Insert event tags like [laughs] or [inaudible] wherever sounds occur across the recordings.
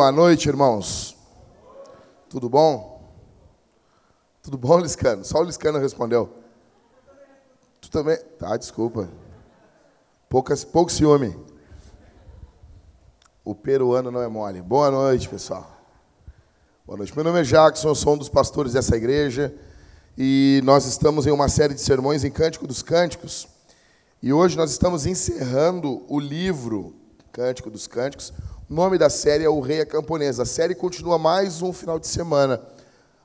Boa noite, irmãos. Tudo bom? Tudo bom, Liscano? Só o Liscano respondeu. Tu também? Tá, desculpa. Poucas, pouco ciúme. O peruano não é mole. Boa noite, pessoal. Boa noite. Meu nome é Jackson, eu sou um dos pastores dessa igreja e nós estamos em uma série de sermões em Cântico dos Cânticos. E hoje nós estamos encerrando o livro Cântico dos Cânticos. O nome da série é O Rei a Camponesa. A série continua mais um final de semana.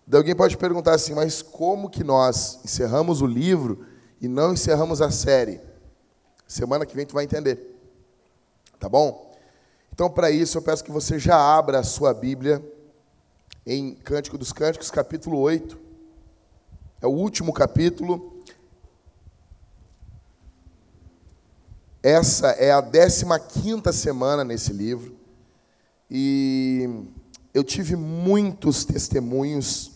Daí alguém pode perguntar assim, mas como que nós encerramos o livro e não encerramos a série? Semana que vem tu vai entender. Tá bom? Então, para isso, eu peço que você já abra a sua Bíblia em Cântico dos Cânticos, capítulo 8. É o último capítulo. Essa é a 15 semana nesse livro. E eu tive muitos testemunhos.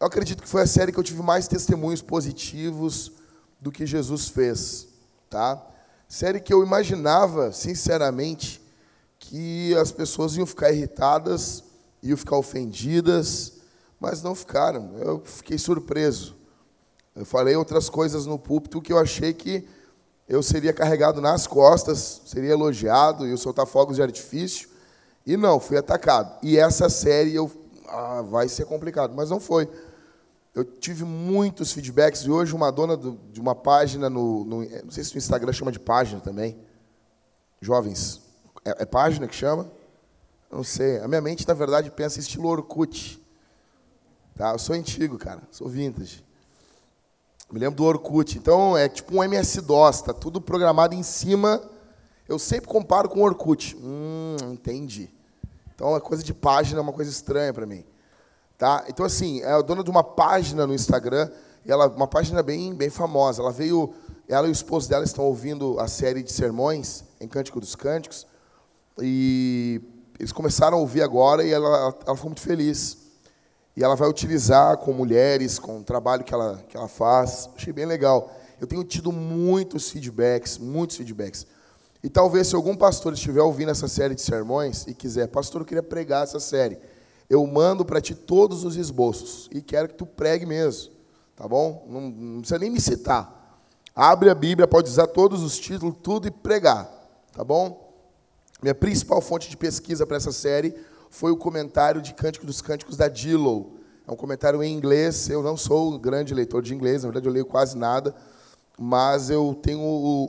Eu acredito que foi a série que eu tive mais testemunhos positivos do que Jesus fez, tá? Série que eu imaginava, sinceramente, que as pessoas iam ficar irritadas, iam ficar ofendidas, mas não ficaram. Eu fiquei surpreso. Eu falei outras coisas no púlpito que eu achei que eu seria carregado nas costas, seria elogiado, e soltar fogos de artifício. E não, fui atacado. E essa série eu, ah, vai ser complicado, mas não foi. Eu tive muitos feedbacks e hoje uma dona do, de uma página no, no, não sei se no Instagram chama de página também, jovens, é, é página que chama? Não sei. A minha mente na verdade pensa estilo Orkut. Tá? Eu sou antigo, cara, sou vintage. Me lembro do Orkut. Então é tipo um MS-DOS, tá tudo programado em cima. Eu sempre comparo com o Orkut. Hum, entendi. Então a coisa de página é uma coisa estranha para mim. Tá? Então assim, é a dona de uma página no Instagram, ela uma página bem bem famosa. Ela veio, ela e o esposo dela estão ouvindo a série de sermões em Cântico dos Cânticos e eles começaram a ouvir agora e ela, ela ficou muito feliz. E ela vai utilizar com mulheres, com o trabalho que ela, que ela faz. Achei bem legal. Eu tenho tido muitos feedbacks, muitos feedbacks. E talvez se algum pastor estiver ouvindo essa série de sermões e quiser, pastor, eu queria pregar essa série. Eu mando para ti todos os esboços e quero que tu pregue mesmo. Tá bom? Não, não precisa nem me citar. Abre a Bíblia, pode usar todos os títulos, tudo e pregar. Tá bom? Minha principal fonte de pesquisa para essa série foi o comentário de Cântico dos Cânticos da Dillow. É um comentário em inglês. Eu não sou um grande leitor de inglês, na verdade eu leio quase nada, mas eu tenho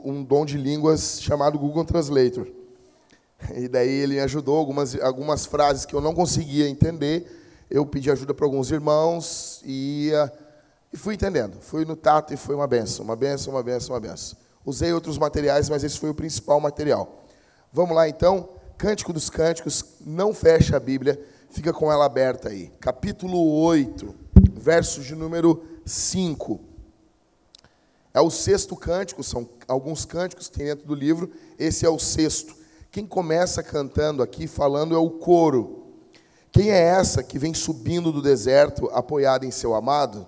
um dom de línguas chamado Google Translator. E daí ele ajudou algumas algumas frases que eu não conseguia entender. Eu pedi ajuda para alguns irmãos e, e fui entendendo. Fui no tato e foi uma benção, uma benção, uma benção, uma benção. Usei outros materiais, mas esse foi o principal material. Vamos lá então. Cântico dos Cânticos, não fecha a Bíblia, fica com ela aberta aí. Capítulo 8, versos de número 5. É o sexto cântico, são alguns cânticos que tem dentro do livro, esse é o sexto. Quem começa cantando aqui, falando, é o coro. Quem é essa que vem subindo do deserto, apoiada em seu amado?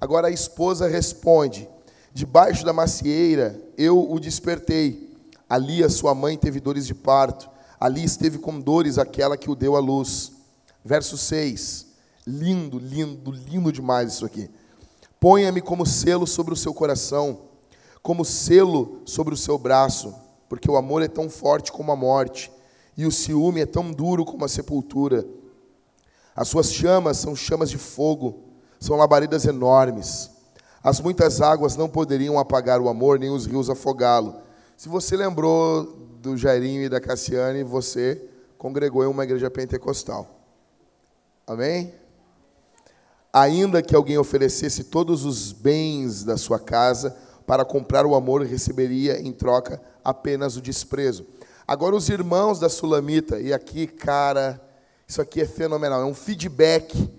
Agora a esposa responde: Debaixo da macieira eu o despertei. Ali a sua mãe teve dores de parto ali esteve com dores aquela que o deu à luz. Verso 6. Lindo, lindo, lindo demais isso aqui. Ponha-me como selo sobre o seu coração, como selo sobre o seu braço, porque o amor é tão forte como a morte, e o ciúme é tão duro como a sepultura. As suas chamas são chamas de fogo, são labaredas enormes. As muitas águas não poderiam apagar o amor, nem os rios afogá-lo. Se você lembrou do Jairinho e da Cassiane, você congregou em uma igreja pentecostal. Amém? Ainda que alguém oferecesse todos os bens da sua casa para comprar o amor, receberia em troca apenas o desprezo. Agora, os irmãos da Sulamita, e aqui, cara, isso aqui é fenomenal, é um feedback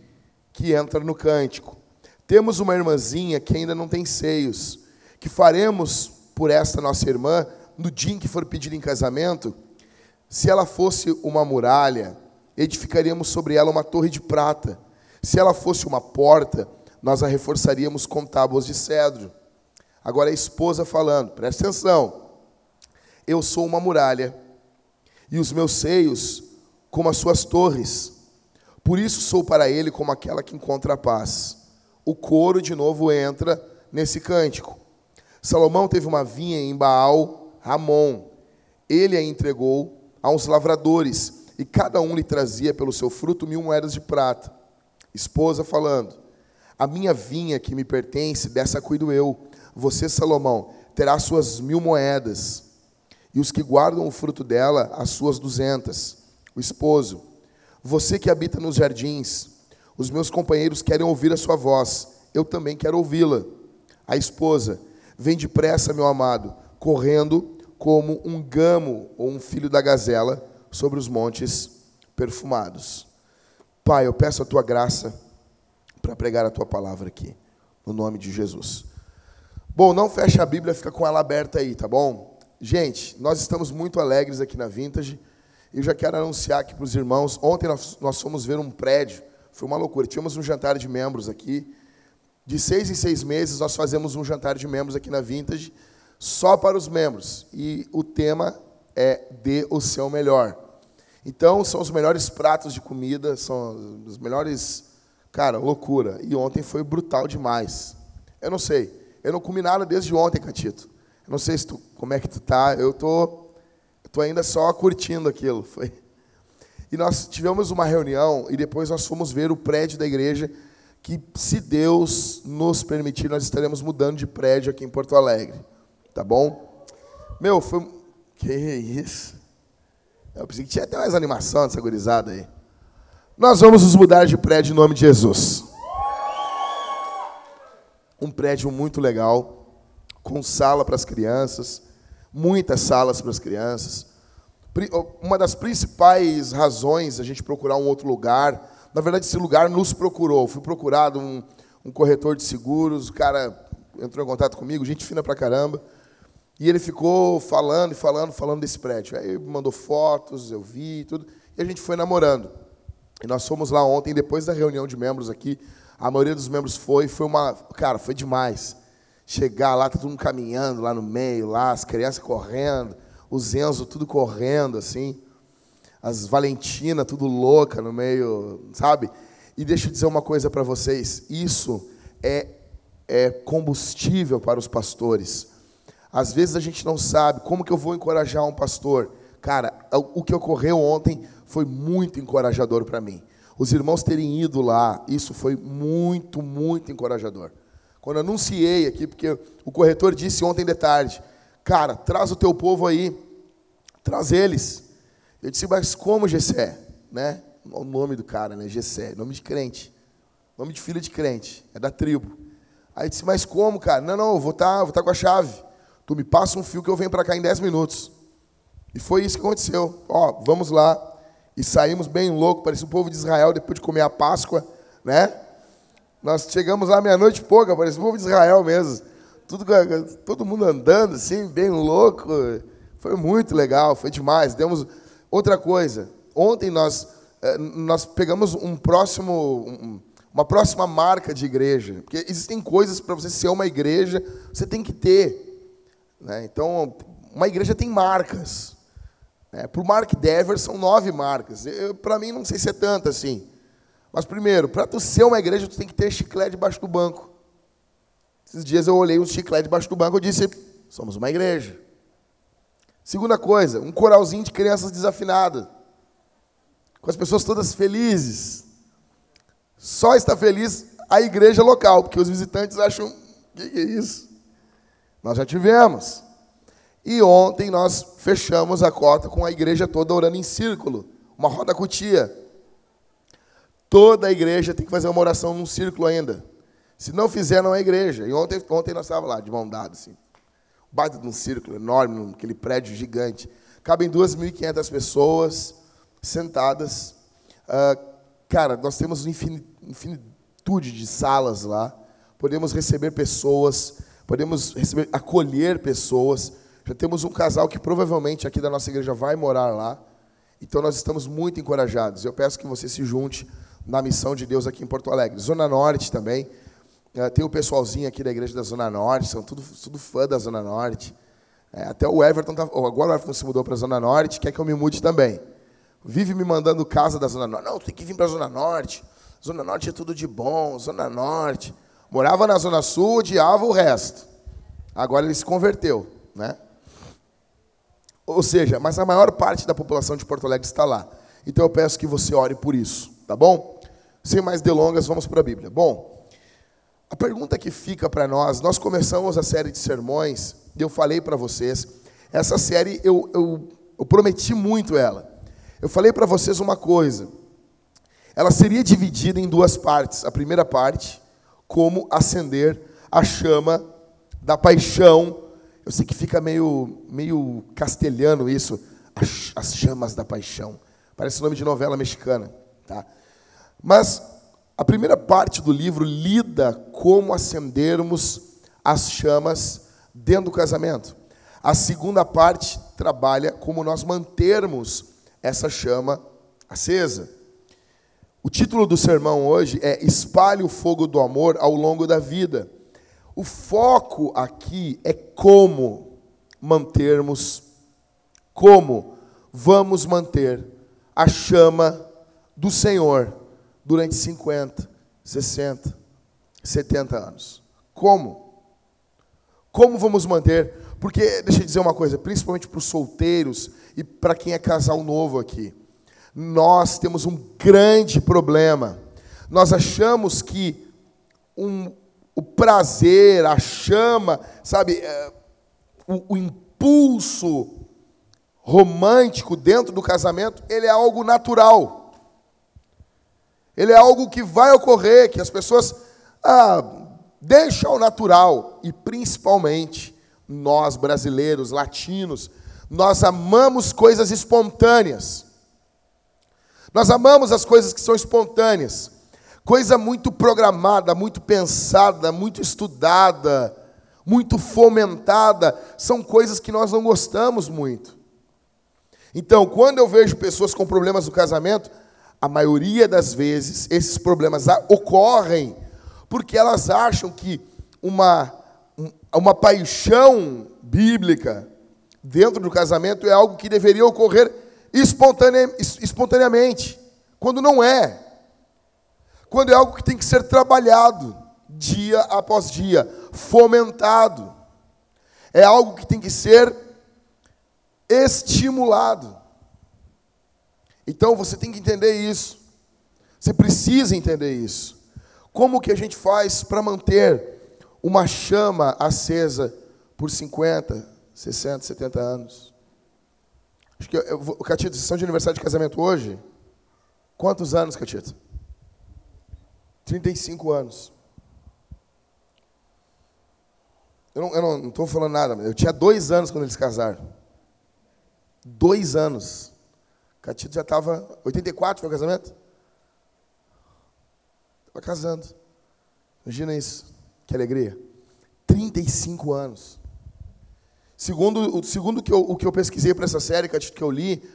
que entra no cântico. Temos uma irmãzinha que ainda não tem seios, que faremos por esta nossa irmã no dia em que for pedido em casamento, se ela fosse uma muralha, edificaríamos sobre ela uma torre de prata. Se ela fosse uma porta, nós a reforçaríamos com tábuas de cedro. Agora a esposa falando, presta atenção. Eu sou uma muralha, e os meus seios como as suas torres. Por isso sou para ele como aquela que encontra a paz. O coro de novo entra nesse cântico. Salomão teve uma vinha em Baal Ramon. Ele a entregou a uns lavradores, e cada um lhe trazia pelo seu fruto mil moedas de prata. Esposa falando: A minha vinha que me pertence, dessa cuido eu. Você, Salomão, terá suas mil moedas, e os que guardam o fruto dela, as suas duzentas. O esposo: Você que habita nos jardins, os meus companheiros querem ouvir a sua voz, eu também quero ouvi-la. A esposa: Vem depressa, meu amado, correndo como um gamo ou um filho da gazela sobre os montes perfumados. Pai, eu peço a tua graça para pregar a tua palavra aqui, no nome de Jesus. Bom, não fecha a Bíblia, fica com ela aberta aí, tá bom? Gente, nós estamos muito alegres aqui na Vintage. Eu já quero anunciar aqui para os irmãos. Ontem nós, nós fomos ver um prédio, foi uma loucura. Tínhamos um jantar de membros aqui. De seis em seis meses nós fazemos um jantar de membros aqui na Vintage, só para os membros. E o tema é Dê o seu melhor. Então, são os melhores pratos de comida, são os melhores. Cara, loucura. E ontem foi brutal demais. Eu não sei. Eu não comi nada desde ontem, Catito. Eu não sei se tu, como é que tu tá. Eu tô, tô ainda só curtindo aquilo. [laughs] Foi. E nós tivemos uma reunião e depois nós fomos ver o prédio da igreja que, se Deus nos permitir, nós estaremos mudando de prédio aqui em Porto Alegre. Tá bom? Meu, foi. Que isso? Eu pensei que tinha até mais animação dessa gurizada aí. Nós vamos nos mudar de prédio em nome de Jesus. Um prédio muito legal, com sala para as crianças, muitas salas para as crianças. Uma das principais razões a gente procurar um outro lugar, na verdade, esse lugar nos procurou. Fui procurado um, um corretor de seguros, o cara entrou em contato comigo, gente fina pra caramba. E ele ficou falando e falando, falando desse prédio. Aí mandou fotos, eu vi tudo. E a gente foi namorando. E nós fomos lá ontem, depois da reunião de membros aqui, a maioria dos membros foi, foi uma, cara, foi demais. Chegar lá, tá todo mundo caminhando lá no meio, lá as crianças correndo, os Enzo tudo correndo assim, as Valentina tudo louca no meio, sabe? E deixa eu dizer uma coisa para vocês, isso é é combustível para os pastores. Às vezes a gente não sabe como que eu vou encorajar um pastor. Cara, o que ocorreu ontem foi muito encorajador para mim. Os irmãos terem ido lá, isso foi muito, muito encorajador. Quando anunciei aqui, porque o corretor disse ontem de tarde, cara, traz o teu povo aí, traz eles. Eu disse, mas como Gessé? Né? O nome do cara, né? Gessé, nome de crente. Nome de filho de crente, é da tribo. Aí disse, mas como, cara? Não, não, eu vou estar tá, vou tá com a chave. Tu me passa um fio que eu venho para cá em 10 minutos. E foi isso que aconteceu. Ó, vamos lá e saímos bem louco, parecia o povo de Israel depois de comer a Páscoa, né? Nós chegamos lá meia-noite pouca, parecia o povo de Israel mesmo. Tudo, todo mundo andando assim, bem louco. Foi muito legal, foi demais. Demos outra coisa. Ontem nós eh, nós pegamos um próximo uma próxima marca de igreja, porque existem coisas para você ser uma igreja, você tem que ter, né? Então, uma igreja tem marcas. É, para o Mark Dever são nove marcas. Para mim não sei se é tanto assim. Mas primeiro, para tu ser uma igreja, tu tem que ter chiclete debaixo do banco. Esses dias eu olhei um chiclete debaixo do banco e disse, somos uma igreja. Segunda coisa, um coralzinho de crianças desafinadas. Com as pessoas todas felizes. Só está feliz a igreja local, porque os visitantes acham, o que é isso? Nós já tivemos. E ontem nós fechamos a cota com a igreja toda orando em círculo, uma roda cutia. Toda a igreja tem que fazer uma oração num círculo ainda. Se não fizer, não é igreja. E ontem, ontem nós estávamos lá, de mão dada, assim. Baita de um círculo enorme, aquele prédio gigante. Cabem 2.500 pessoas sentadas. Uh, cara, nós temos infinitude de salas lá. Podemos receber pessoas, podemos receber, acolher pessoas. Já temos um casal que provavelmente aqui da nossa igreja vai morar lá. Então nós estamos muito encorajados. Eu peço que você se junte na missão de Deus aqui em Porto Alegre. Zona Norte também. É, tem o pessoalzinho aqui da igreja da Zona Norte, são tudo, tudo fã da Zona Norte. É, até o Everton, tá, agora o Everton se mudou para a Zona Norte, quer que eu me mude também. vive me mandando casa da Zona Norte. Não, tem que vir para a Zona Norte. Zona Norte é tudo de bom, Zona Norte. Morava na Zona Sul, odiava o resto. Agora ele se converteu, né? Ou seja, mas a maior parte da população de Porto Alegre está lá. Então eu peço que você ore por isso, tá bom? Sem mais delongas, vamos para a Bíblia. Bom, a pergunta que fica para nós, nós começamos a série de sermões, eu falei para vocês, essa série eu, eu, eu prometi muito ela. Eu falei para vocês uma coisa, ela seria dividida em duas partes. A primeira parte, como acender a chama da paixão. Eu sei que fica meio, meio castelhano isso, as, as chamas da paixão. Parece nome de novela mexicana, tá? Mas a primeira parte do livro lida como acendermos as chamas dentro do casamento. A segunda parte trabalha como nós mantermos essa chama acesa. O título do sermão hoje é Espalhe o fogo do amor ao longo da vida. O foco aqui é como mantermos, como vamos manter a chama do Senhor durante 50, 60, 70 anos. Como? Como vamos manter? Porque, deixa eu dizer uma coisa, principalmente para os solteiros e para quem é casal novo aqui, nós temos um grande problema. Nós achamos que um, o prazer, a chama, sabe, é, o, o impulso romântico dentro do casamento, ele é algo natural. Ele é algo que vai ocorrer, que as pessoas ah, deixam ao natural. E principalmente nós brasileiros, latinos, nós amamos coisas espontâneas. Nós amamos as coisas que são espontâneas. Coisa muito programada, muito pensada, muito estudada, muito fomentada, são coisas que nós não gostamos muito. Então, quando eu vejo pessoas com problemas no casamento, a maioria das vezes, esses problemas ocorrem porque elas acham que uma, uma paixão bíblica dentro do casamento é algo que deveria ocorrer espontaneamente, quando não é. Quando é algo que tem que ser trabalhado dia após dia, fomentado. É algo que tem que ser estimulado. Então você tem que entender isso. Você precisa entender isso. Como que a gente faz para manter uma chama acesa por 50, 60, 70 anos? Acho que eu, eu, Catito, vocês são de aniversário de casamento hoje? Quantos anos, Catito? 35 anos. Eu não estou falando nada, eu tinha dois anos quando eles casaram. Dois anos. Catito já estava. 84 foi o casamento? Estava casando. Imagina isso. Que alegria. 35 anos. Segundo, segundo que eu, o que eu pesquisei para essa série, que eu li,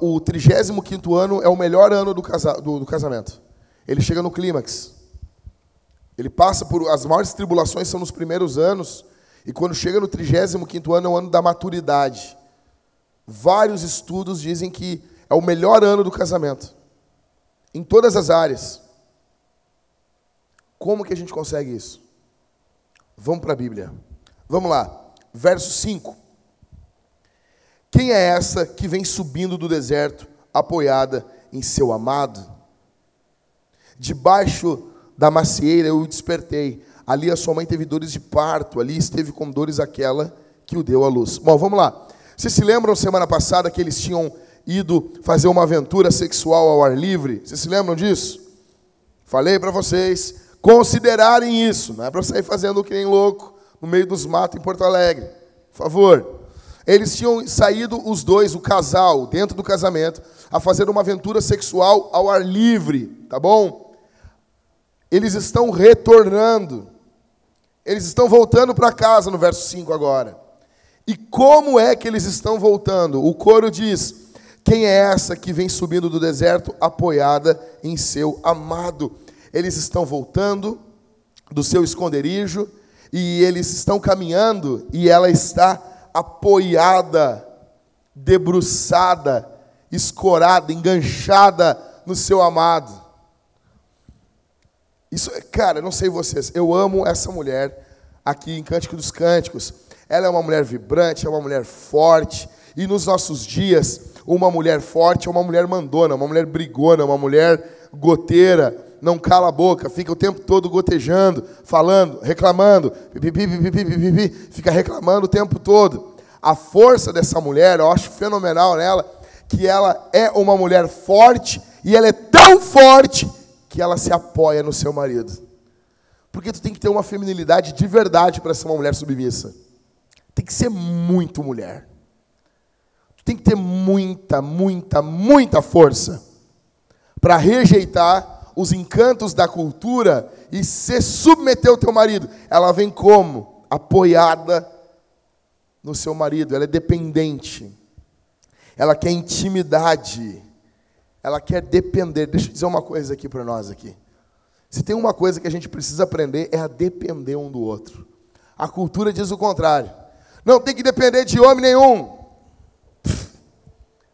o 35 ano é o melhor ano do, casa, do, do casamento. Ele chega no clímax. Ele passa por. As maiores tribulações são nos primeiros anos. E quando chega no 35 ano é o ano da maturidade. Vários estudos dizem que é o melhor ano do casamento. Em todas as áreas. Como que a gente consegue isso? Vamos para a Bíblia. Vamos lá. Verso 5. Quem é essa que vem subindo do deserto, apoiada em seu amado? Debaixo da macieira eu o despertei. Ali a sua mãe teve dores de parto, ali esteve com dores aquela que o deu à luz. Bom, vamos lá. Vocês se lembram semana passada que eles tinham ido fazer uma aventura sexual ao ar livre. Vocês se lembram disso? Falei para vocês considerarem isso, não é para sair fazendo que nem louco no meio dos matos em Porto Alegre. Por favor. Eles tinham saído os dois, o casal, dentro do casamento, a fazer uma aventura sexual ao ar livre, tá bom? Eles estão retornando. Eles estão voltando para casa no verso 5 agora. E como é que eles estão voltando? O coro diz: quem é essa que vem subindo do deserto apoiada em seu amado? Eles estão voltando do seu esconderijo e eles estão caminhando e ela está apoiada, debruçada escorada, enganchada no seu amado. Isso, cara, não sei vocês, eu amo essa mulher aqui em Cântico dos Cânticos. Ela é uma mulher vibrante, é uma mulher forte, e nos nossos dias, uma mulher forte é uma mulher mandona, uma mulher brigona, uma mulher goteira, não cala a boca, fica o tempo todo gotejando, falando, reclamando, fica reclamando o tempo todo. A força dessa mulher, eu acho fenomenal nela, que ela é uma mulher forte e ela é tão forte que ela se apoia no seu marido. Porque tu tem que ter uma feminilidade de verdade para ser uma mulher submissa. Tem que ser muito mulher. Tem que ter muita, muita, muita força para rejeitar os encantos da cultura e se submeter ao teu marido. Ela vem como? Apoiada no seu marido, ela é dependente. Ela quer intimidade. Ela quer depender. Deixa eu dizer uma coisa aqui para nós aqui. Se tem uma coisa que a gente precisa aprender é a depender um do outro. A cultura diz o contrário. Não tem que depender de homem nenhum.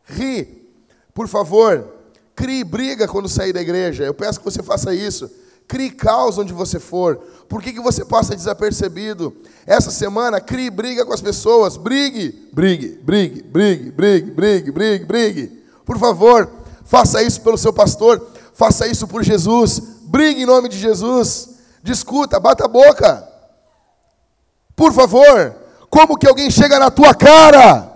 ri. Por favor, Crie briga quando sair da igreja. Eu peço que você faça isso. Crie caos onde você for. Por que, que você passa desapercebido? Essa semana, crie briga com as pessoas. Brigue, brigue, brigue, brigue, brigue, brigue, brigue, brigue. Por favor, faça isso pelo seu pastor. Faça isso por Jesus. Brigue em nome de Jesus. Discuta, bata a boca. Por favor, como que alguém chega na tua cara?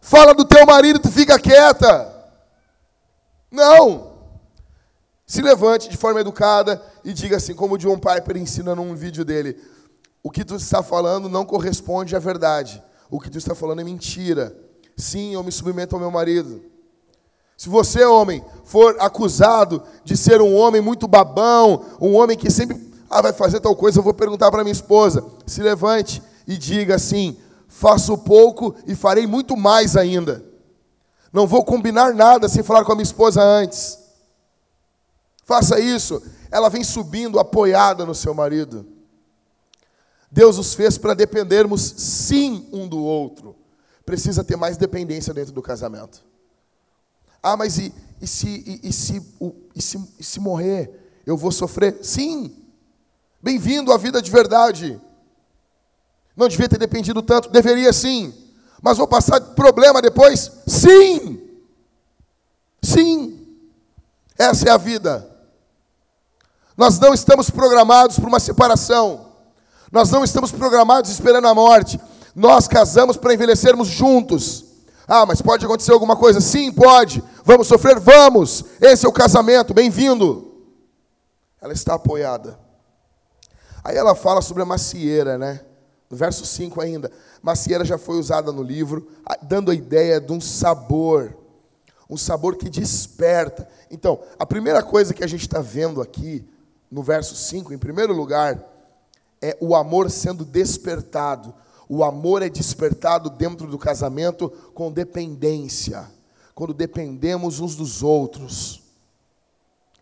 Fala do teu marido tu fica quieta. Não! Se levante de forma educada e diga assim, como o John Piper ensina num vídeo dele: o que tu está falando não corresponde à verdade. O que tu está falando é mentira. Sim, eu me submeto ao meu marido. Se você, homem, for acusado de ser um homem muito babão, um homem que sempre ah, vai fazer tal coisa, eu vou perguntar para minha esposa. Se levante e diga assim: faço pouco e farei muito mais ainda. Não vou combinar nada sem falar com a minha esposa antes. Faça isso. Ela vem subindo apoiada no seu marido. Deus os fez para dependermos sim um do outro. Precisa ter mais dependência dentro do casamento. Ah, mas e, e se, e, e, se, e, se, e se morrer? Eu vou sofrer? Sim. Bem-vindo à vida de verdade. Não devia ter dependido tanto? Deveria sim. Mas vou passar problema depois? Sim! Sim! Essa é a vida. Nós não estamos programados para uma separação. Nós não estamos programados esperando a morte. Nós casamos para envelhecermos juntos. Ah, mas pode acontecer alguma coisa? Sim, pode. Vamos sofrer? Vamos. Esse é o casamento. Bem-vindo. Ela está apoiada. Aí ela fala sobre a macieira, né? Verso 5 ainda. Macieira já foi usada no livro, dando a ideia de um sabor. Um sabor que desperta. Então, a primeira coisa que a gente está vendo aqui, no verso 5, em primeiro lugar, é o amor sendo despertado. O amor é despertado dentro do casamento com dependência. Quando dependemos uns dos outros.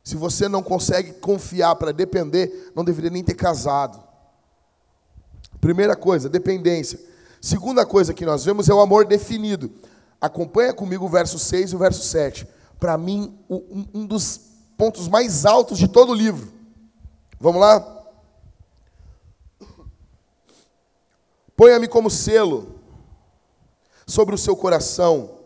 Se você não consegue confiar para depender, não deveria nem ter casado. Primeira coisa, dependência. Segunda coisa que nós vemos é o amor definido. Acompanha comigo o verso 6 e o verso 7. Para mim, um, dos pontos mais altos de todo o livro. Vamos lá? Ponha-me como selo sobre o seu coração,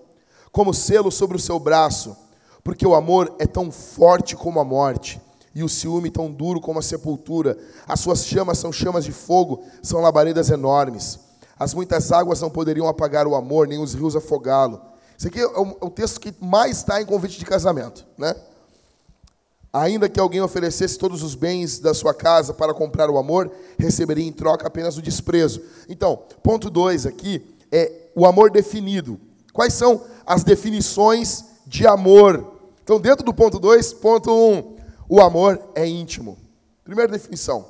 como selo sobre o seu braço, porque o amor é tão forte como a morte e o ciúme tão duro como a sepultura. As suas chamas são chamas de fogo, são labaredas enormes. As muitas águas não poderiam apagar o amor, nem os rios afogá-lo. Isso aqui é o, é texto que mais está em convite de casamento, né? Ainda que alguém oferecesse todos os bens da sua casa para comprar o amor, receberia em troca apenas o desprezo. Então, ponto 2 aqui é o amor definido. Quais são as definições de amor? Então, dentro do ponto 2, ponto 1, um, o amor é íntimo. Primeira definição.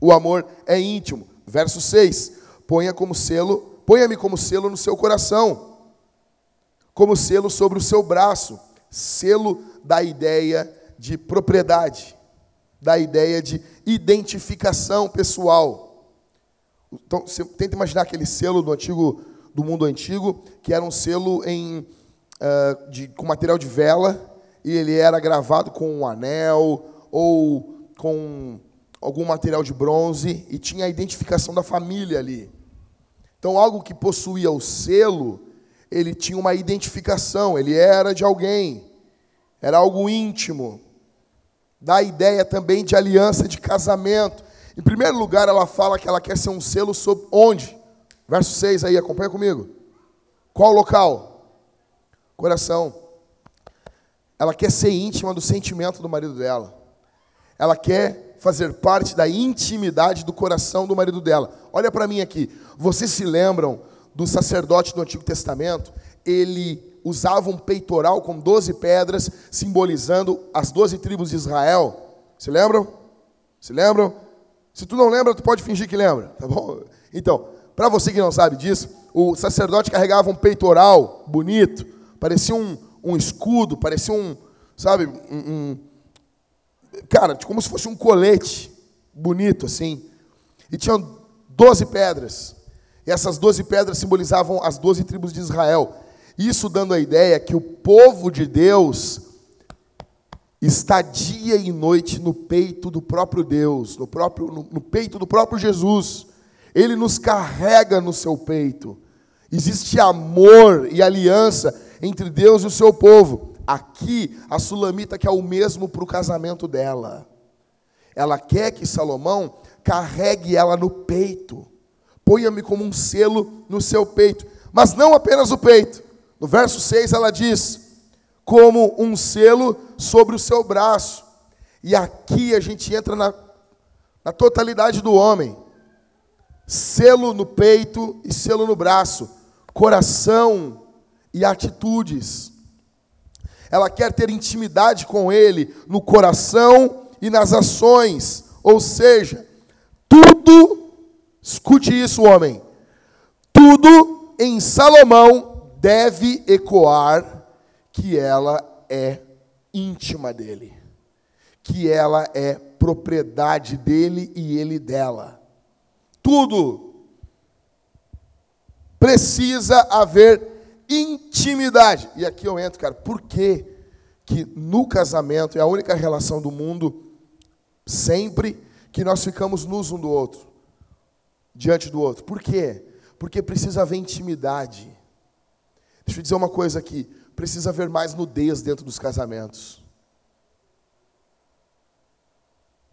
O amor é íntimo. Verso 6. Ponha como selo, ponha-me como selo no seu coração. Como selo sobre o seu braço. Selo da ideia de propriedade, da ideia de identificação pessoal. Então, você tenta imaginar aquele selo do antigo do mundo antigo, que era um selo em uh, de, com material de vela e ele era gravado com um anel ou com algum material de bronze e tinha a identificação da família ali. Então, algo que possuía o selo, ele tinha uma identificação, ele era de alguém, era algo íntimo. Dá a ideia também de aliança de casamento. Em primeiro lugar, ela fala que ela quer ser um selo sobre onde? Verso 6 aí, acompanha comigo. Qual local? Coração. Ela quer ser íntima do sentimento do marido dela. Ela quer fazer parte da intimidade do coração do marido dela. Olha para mim aqui. Vocês se lembram do sacerdote do Antigo Testamento? Ele usava um peitoral com 12 pedras, simbolizando as 12 tribos de Israel. Se lembram? Se lembram? Se tu não lembra, tu pode fingir que lembra, tá bom? Então, para você que não sabe disso, o sacerdote carregava um peitoral bonito, parecia um, um escudo, parecia um, sabe, um, um, cara, como se fosse um colete bonito assim. E tinham doze pedras. E essas doze pedras simbolizavam as doze tribos de Israel. Isso dando a ideia que o povo de Deus está dia e noite no peito do próprio Deus, no, próprio, no, no peito do próprio Jesus. Ele nos carrega no seu peito. Existe amor e aliança entre Deus e o seu povo. Aqui, a sulamita quer o mesmo para o casamento dela. Ela quer que Salomão carregue ela no peito. Ponha-me como um selo no seu peito. Mas não apenas o peito. No verso 6 ela diz: como um selo sobre o seu braço. E aqui a gente entra na, na totalidade do homem: selo no peito e selo no braço, coração e atitudes. Ela quer ter intimidade com Ele no coração e nas ações, ou seja, tudo, escute isso, homem, tudo em Salomão deve ecoar que ela é íntima dele, que ela é propriedade dele e ele dela. Tudo precisa haver intimidade. E aqui eu entro, cara, por que que no casamento é a única relação do mundo sempre que nós ficamos nus um do outro, diante do outro? Por quê? Porque precisa haver intimidade. Deixa eu dizer uma coisa aqui, precisa haver mais nudez dentro dos casamentos.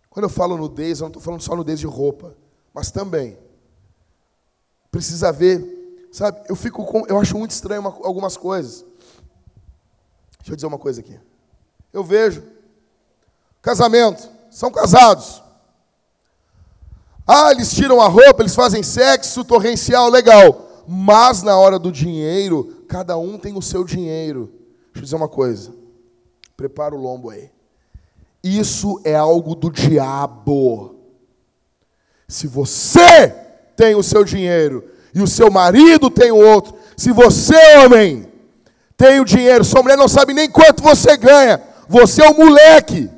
Quando eu falo nudez, eu não estou falando só nudez de roupa, mas também precisa haver Sabe, eu fico com, eu acho muito estranho uma, algumas coisas. Deixa eu dizer uma coisa aqui. Eu vejo casamento, são casados. Ah, eles tiram a roupa, eles fazem sexo torrencial, legal. Mas na hora do dinheiro, cada um tem o seu dinheiro. Deixa eu dizer uma coisa. Prepara o lombo aí. Isso é algo do diabo. Se você tem o seu dinheiro e o seu marido tem o outro. Se você, homem, tem o dinheiro, sua mulher não sabe nem quanto você ganha, você é um moleque.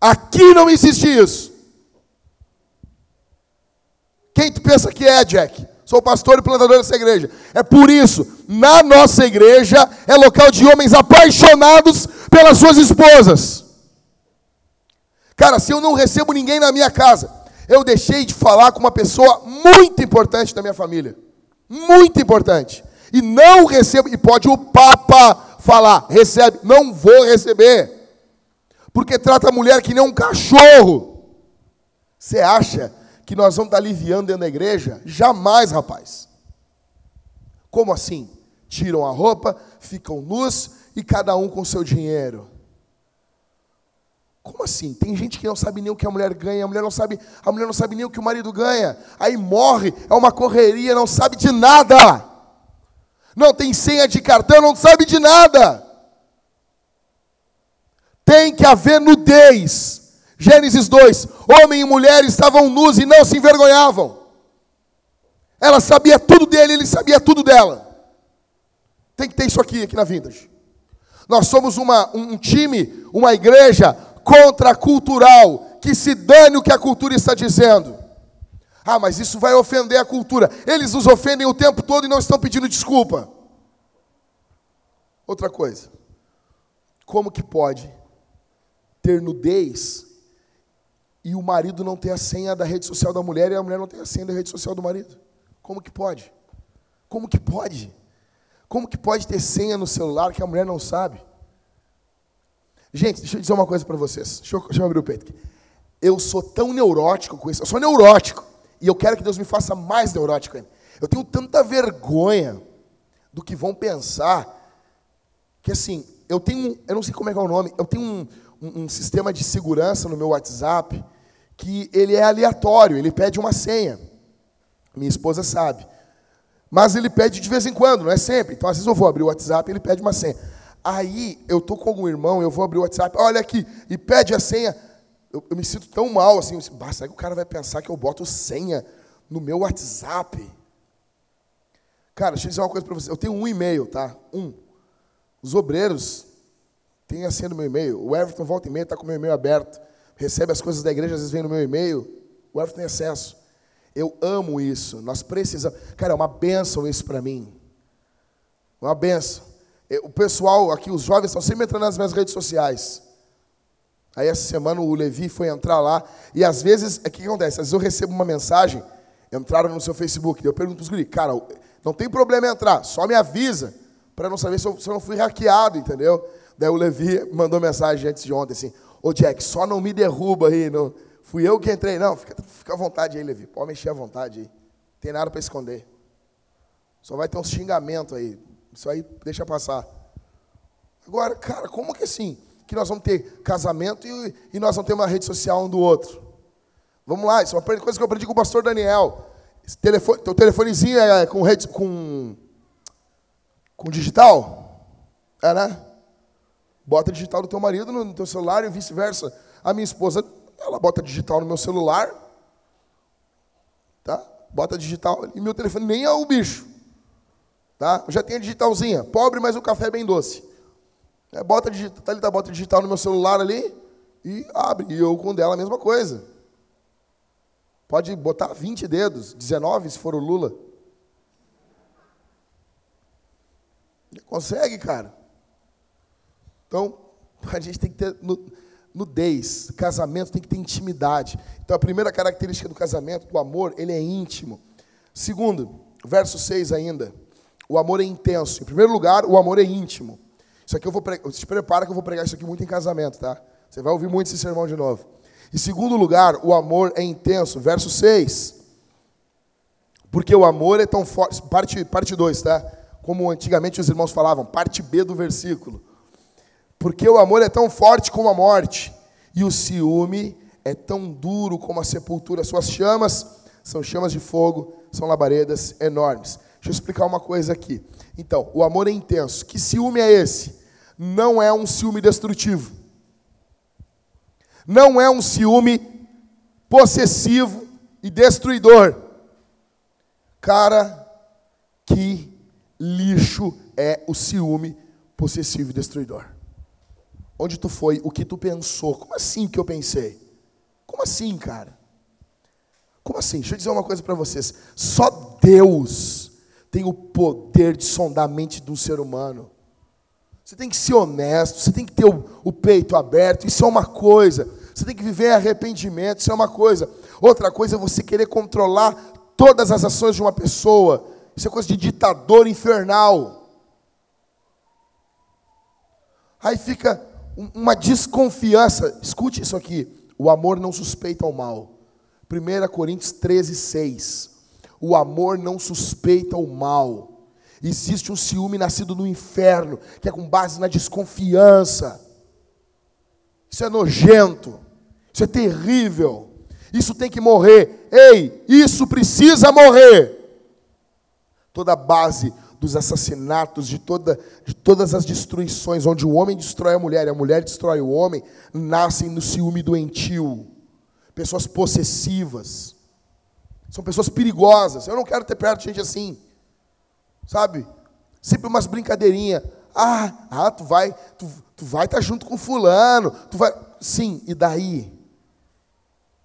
Aqui não existe isso. Quem tu pensa que é, Jack? Sou pastor e plantador dessa igreja. É por isso, na nossa igreja é local de homens apaixonados pelas suas esposas. Cara, se eu não recebo ninguém na minha casa, eu deixei de falar com uma pessoa muito importante da minha família. Muito importante. E não recebo, e pode o Papa falar, recebe, não vou receber. Porque trata a mulher que nem um cachorro. Você acha que nós vamos estar aliviando dentro da igreja? Jamais, rapaz. Como assim? Tiram a roupa, ficam nus e cada um com seu dinheiro. Como assim? Tem gente que não sabe nem o que a mulher ganha, a mulher não sabe, a mulher não sabe nem o que o marido ganha. Aí morre, é uma correria, não sabe de nada. Não tem senha de cartão, não sabe de nada. Tem que haver nudez. Gênesis 2: Homem e mulher estavam nus e não se envergonhavam. Ela sabia tudo dele, ele sabia tudo dela. Tem que ter isso aqui, aqui na Vintage. Nós somos uma, um time, uma igreja contracultural, que se dane o que a cultura está dizendo. Ah, mas isso vai ofender a cultura. Eles nos ofendem o tempo todo e não estão pedindo desculpa. Outra coisa. Como que pode ter nudez e o marido não ter a senha da rede social da mulher e a mulher não ter a senha da rede social do marido? Como que pode? Como que pode? Como que pode ter senha no celular que a mulher não sabe? Gente, deixa eu dizer uma coisa para vocês. Deixa eu, deixa eu abrir o peito aqui. Eu sou tão neurótico com isso. Eu sou neurótico. E eu quero que Deus me faça mais neurótico ainda. Eu tenho tanta vergonha do que vão pensar que assim, eu tenho, eu não sei como é que é o nome, eu tenho um, um, um sistema de segurança no meu WhatsApp que ele é aleatório, ele pede uma senha. Minha esposa sabe. Mas ele pede de vez em quando, não é sempre. Então, às vezes eu vou abrir o WhatsApp e ele pede uma senha. Aí, eu tô com algum irmão, eu vou abrir o WhatsApp, olha aqui, e pede a senha. Eu, eu me sinto tão mal, assim, basta que o cara vai pensar que eu boto senha no meu WhatsApp? Cara, deixa eu dizer uma coisa para você. Eu tenho um e-mail, tá? Um. Os obreiros têm a senha meu e-mail. O Everton volta e meia, está com o meu e-mail aberto. Recebe as coisas da igreja, às vezes vem no meu e-mail. O Everton tem acesso. Eu amo isso. Nós precisamos. Cara, é uma benção isso para mim. Uma benção. O pessoal aqui, os jovens, estão sempre entrando nas minhas redes sociais. Aí essa semana o Levi foi entrar lá. E às vezes, o que, que acontece? Às vezes eu recebo uma mensagem, entraram no seu Facebook. Eu pergunto para os guri, cara, não tem problema entrar, só me avisa, para não saber se eu, se eu não fui hackeado, entendeu? Daí o Levi mandou mensagem antes de ontem assim: Ô Jack, só não me derruba aí. Não. Fui eu que entrei. Não, fica, fica à vontade aí, Levi. Pode mexer à vontade aí. Não tem nada para esconder. Só vai ter um xingamento aí. Isso aí deixa passar. Agora, cara, como que assim? Que nós vamos ter casamento e, e nós vamos ter uma rede social um do outro. Vamos lá, isso é uma coisa que eu aprendi com o pastor Daniel. Esse telefone, teu telefonezinho é com rede com, com digital? É, né? Bota digital do teu marido no teu celular e vice-versa. A minha esposa, ela bota digital no meu celular. Tá? Bota digital e meu telefone nem é o bicho. Tá? Eu já tenho a digitalzinha. Pobre, mas o café é bem doce. É, bota digital, tá ali, tá, bota digital no meu celular ali e abre. E eu com dela a mesma coisa. Pode botar 20 dedos, 19 se for o Lula. Consegue, cara. Então, [laughs] a gente tem que ter nudez. Casamento tem que ter intimidade. Então, a primeira característica do casamento, do amor, ele é íntimo. Segundo, verso 6 ainda. O amor é intenso. Em primeiro lugar, o amor é íntimo. Isso aqui eu vou pregar. Se prepara que eu vou pregar isso aqui muito em casamento, tá? Você vai ouvir muito esse sermão de novo. Em segundo lugar, o amor é intenso. Verso 6. Porque o amor é tão forte. Parte 2, parte dois, tá? Como antigamente os irmãos falavam, parte B do versículo. Porque o amor é tão forte como a morte, e o ciúme é tão duro como a sepultura. Suas chamas são chamas de fogo, são labaredas enormes. Deixa eu explicar uma coisa aqui. Então, o amor é intenso. Que ciúme é esse? Não é um ciúme destrutivo. Não é um ciúme possessivo e destruidor. Cara, que lixo é o ciúme possessivo e destruidor. Onde tu foi? O que tu pensou? Como assim que eu pensei? Como assim, cara? Como assim? Deixa eu dizer uma coisa para vocês. Só Deus tem o poder de sondar a mente de um ser humano. Você tem que ser honesto, você tem que ter o, o, peito aberto, isso é uma coisa. Você tem que viver arrependimento, isso é uma coisa. Outra coisa é você querer controlar todas as ações de uma pessoa. Isso é coisa de ditador infernal. Aí fica uma desconfiança. Escute isso aqui. O amor não suspeita o mal. 1 Coríntios 13, 6. O amor não suspeita o mal. Existe um ciúme nascido no inferno, que é com base na desconfiança. Isso é nojento. Isso é terrível. Isso tem que morrer. Ei, isso precisa morrer. Toda base dos assassinatos, de, toda, de todas as destruições, onde o homem destrói a mulher e a mulher destrói o homem, nascem no ciúme doentio. Pessoas possessivas. São pessoas perigosas. Eu não quero ter perto de gente assim. Sabe? Sempre umas brincadeirinhas. Ah, ah, tu vai, tu, tu vai estar tá junto com fulano, tu vai. Sim, e daí?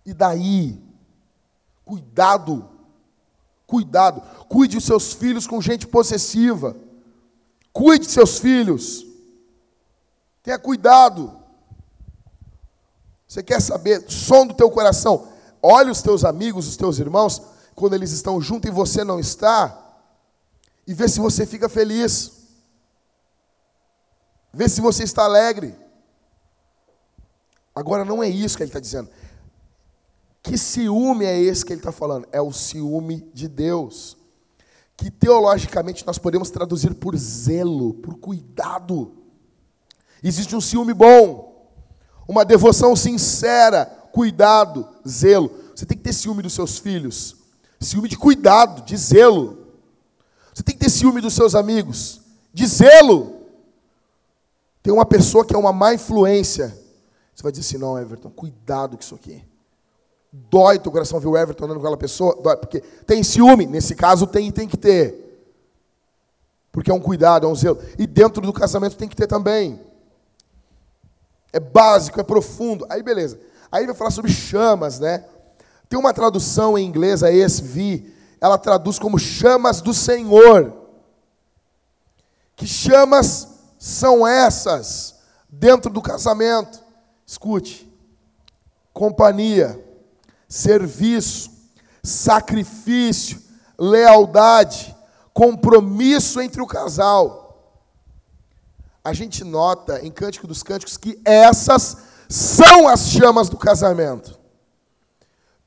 E daí? Cuidado. Cuidado. Cuide os seus filhos com gente possessiva. Cuide de seus filhos. Tenha cuidado. Você quer saber, som do teu coração. Olhe os teus amigos, os teus irmãos, quando eles estão juntos e você não está, e vê se você fica feliz. Vê se você está alegre. Agora, não é isso que ele está dizendo. Que ciúme é esse que ele está falando? É o ciúme de Deus. Que teologicamente nós podemos traduzir por zelo, por cuidado. Existe um ciúme bom, uma devoção sincera, cuidado, zelo. Você tem que ter ciúme dos seus filhos, ciúme de cuidado, de zelo. Você tem que ter ciúme dos seus amigos, de zelo. Tem uma pessoa que é uma má influência. Você vai dizer assim: não, Everton, cuidado com isso aqui. Dói teu coração ver o Everton andando com aquela pessoa? Dói, porque tem ciúme. Nesse caso, tem tem que ter. Porque é um cuidado, é um zelo. E dentro do casamento tem que ter também. É básico, é profundo. Aí, beleza. Aí vai falar sobre chamas, né? Tem uma tradução em inglês, a ESV, ela traduz como chamas do Senhor. Que chamas são essas dentro do casamento? Escute. Companhia, serviço, sacrifício, lealdade, compromisso entre o casal. A gente nota em Cântico dos Cânticos que essas são as chamas do casamento.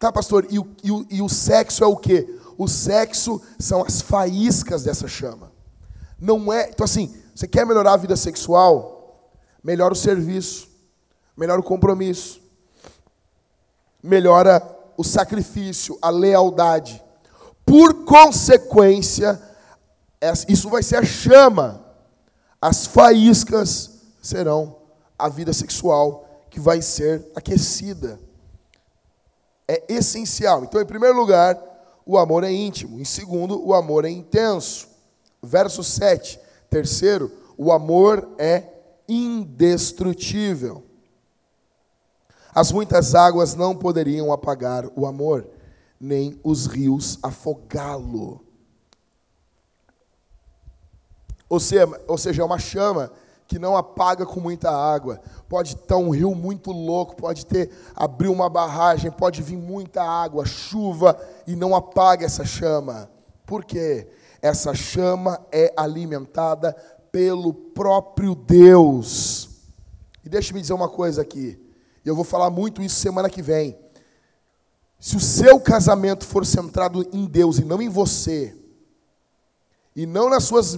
Tá, pastor? E o, e o, e o sexo é o quê? O sexo são as faíscas dessa chama. Não é. Então, assim, você quer melhorar a vida sexual? Melhora o serviço, melhora o compromisso, melhora o sacrifício, a lealdade. Por consequência, isso vai ser a chama. As faíscas serão a vida sexual que vai ser aquecida. É essencial. Então, em primeiro lugar, o amor é íntimo. Em segundo, o amor é intenso. Verso 7. Terceiro, o amor é indestrutível. As muitas águas não poderiam apagar o amor, nem os rios afogá-lo. Ou seja, ou seja, é uma chama que não apaga com muita água. Pode estar um rio muito louco, pode ter abrir uma barragem, pode vir muita água, chuva e não apaga essa chama. Por quê? Essa chama é alimentada pelo próprio Deus. E deixe-me dizer uma coisa aqui. Eu vou falar muito isso semana que vem. Se o seu casamento for centrado em Deus e não em você, e não nas suas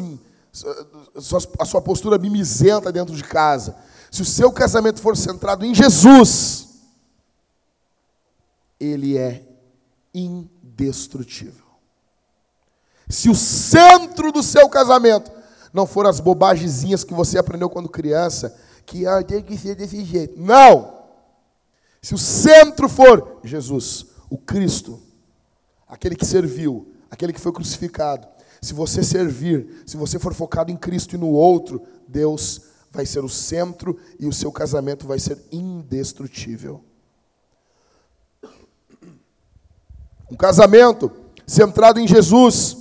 a sua postura mimizenta dentro de casa, se o seu casamento for centrado em Jesus, ele é indestrutível. Se o centro do seu casamento não for as bobagemzinhas que você aprendeu quando criança, que ah, tem que ser desse jeito. Não! Se o centro for Jesus, o Cristo, aquele que serviu, aquele que foi crucificado, se você servir, se você for focado em Cristo e no outro, Deus vai ser o centro e o seu casamento vai ser indestrutível. Um casamento centrado em Jesus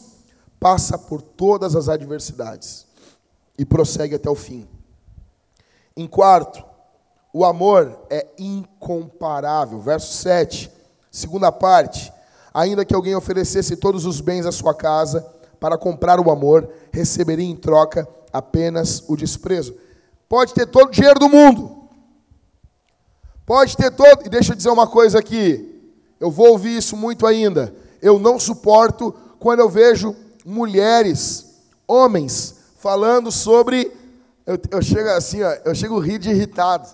passa por todas as adversidades e prossegue até o fim. Em quarto, o amor é incomparável. Verso 7, segunda parte. Ainda que alguém oferecesse todos os bens à sua casa, para comprar o amor, receberia em troca apenas o desprezo. Pode ter todo o dinheiro do mundo. Pode ter todo. E deixa eu dizer uma coisa aqui. Eu vou ouvir isso muito ainda. Eu não suporto quando eu vejo mulheres, homens, falando sobre. Eu, eu chego assim, ó, eu chego rir de irritado.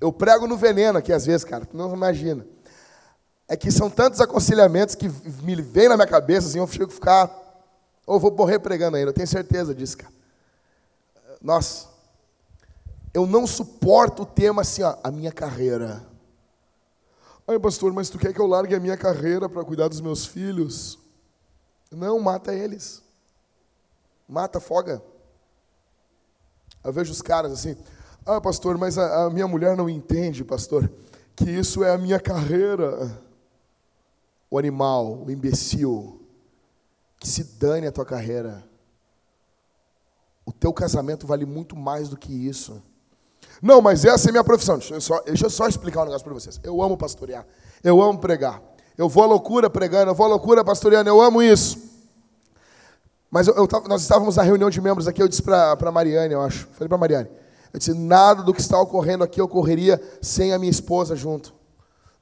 Eu prego no veneno aqui às vezes, cara. Tu não imagina é que são tantos aconselhamentos que me vêm na minha cabeça, assim, eu a ficar. Ou vou morrer pregando ainda, eu tenho certeza disso, cara. Nossa, eu não suporto o tema assim, ó, a minha carreira. Ai, pastor, mas tu quer que eu largue a minha carreira para cuidar dos meus filhos? Não, mata eles. Mata, foga. Eu vejo os caras assim, ah, pastor, mas a, a minha mulher não entende, pastor, que isso é a minha carreira. O animal, o imbecil, que se dane a tua carreira. O teu casamento vale muito mais do que isso. Não, mas essa é a minha profissão. Deixa eu só, deixa eu só explicar um negócio para vocês. Eu amo pastorear. Eu amo pregar. Eu vou à loucura pregando, eu vou à loucura pastoreando, eu amo isso. Mas eu, eu, nós estávamos na reunião de membros aqui, eu disse para Mariane, eu acho. Falei para Mariane. Eu disse, nada do que está ocorrendo aqui ocorreria sem a minha esposa junto.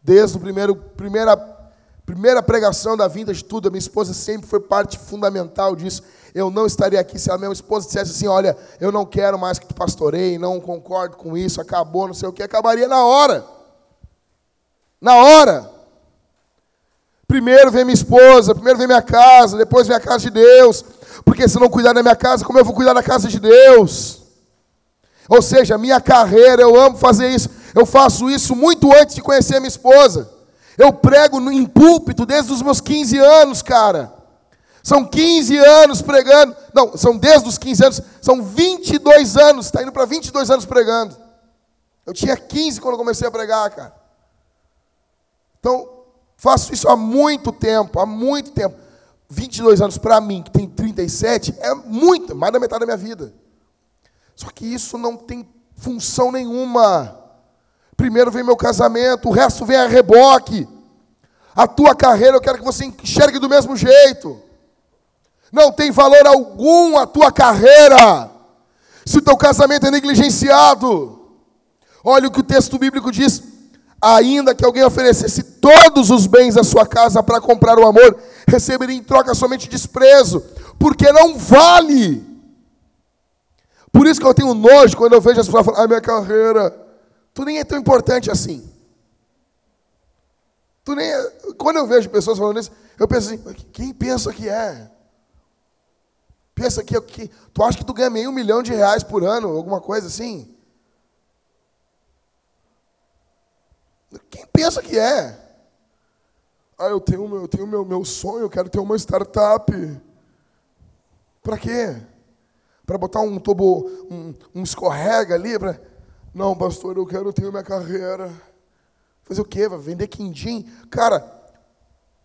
Desde o primeiro, primeira, primeira pregação da vinda de tudo, a minha esposa sempre foi parte fundamental disso. Eu não estaria aqui se a minha esposa dissesse assim: Olha, eu não quero mais que tu pastoreie, não concordo com isso, acabou, não sei o que, acabaria na hora. Na hora. Primeiro vem minha esposa, primeiro vem minha casa, depois vem a casa de Deus. Porque se não cuidar da minha casa, como eu vou cuidar da casa de Deus? Ou seja, minha carreira, eu amo fazer isso. Eu faço isso muito antes de conhecer a minha esposa. Eu prego em púlpito desde os meus 15 anos, cara. São 15 anos pregando. Não, são desde os 15 anos. São 22 anos. Está indo para 22 anos pregando. Eu tinha 15 quando comecei a pregar, cara. Então, faço isso há muito tempo. Há muito tempo. 22 anos para mim, que tem 37, é muito, mais da metade da minha vida. Só que isso não tem função nenhuma. Primeiro vem meu casamento, o resto vem a reboque. A tua carreira eu quero que você enxergue do mesmo jeito. Não tem valor algum a tua carreira. Se o teu casamento é negligenciado. Olha o que o texto bíblico diz: ainda que alguém oferecesse todos os bens da sua casa para comprar o amor, receberia em troca somente desprezo, porque não vale. Por isso que eu tenho nojo quando eu vejo as pessoas falando, a minha carreira, tu nem é tão importante assim. Tu nem é... Quando eu vejo pessoas falando isso, eu penso assim, quem pensa que é? Pensa que, que tu acha que tu ganha meio milhão de reais por ano, alguma coisa assim? Quem pensa que é? Ah, eu tenho eu tenho meu, meu sonho, eu quero ter uma startup. Para quê? Para botar um tobo, um, um escorrega ali? Pra... Não, pastor, eu quero ter minha carreira. Fazer o quê? Vai vender quindim? Cara,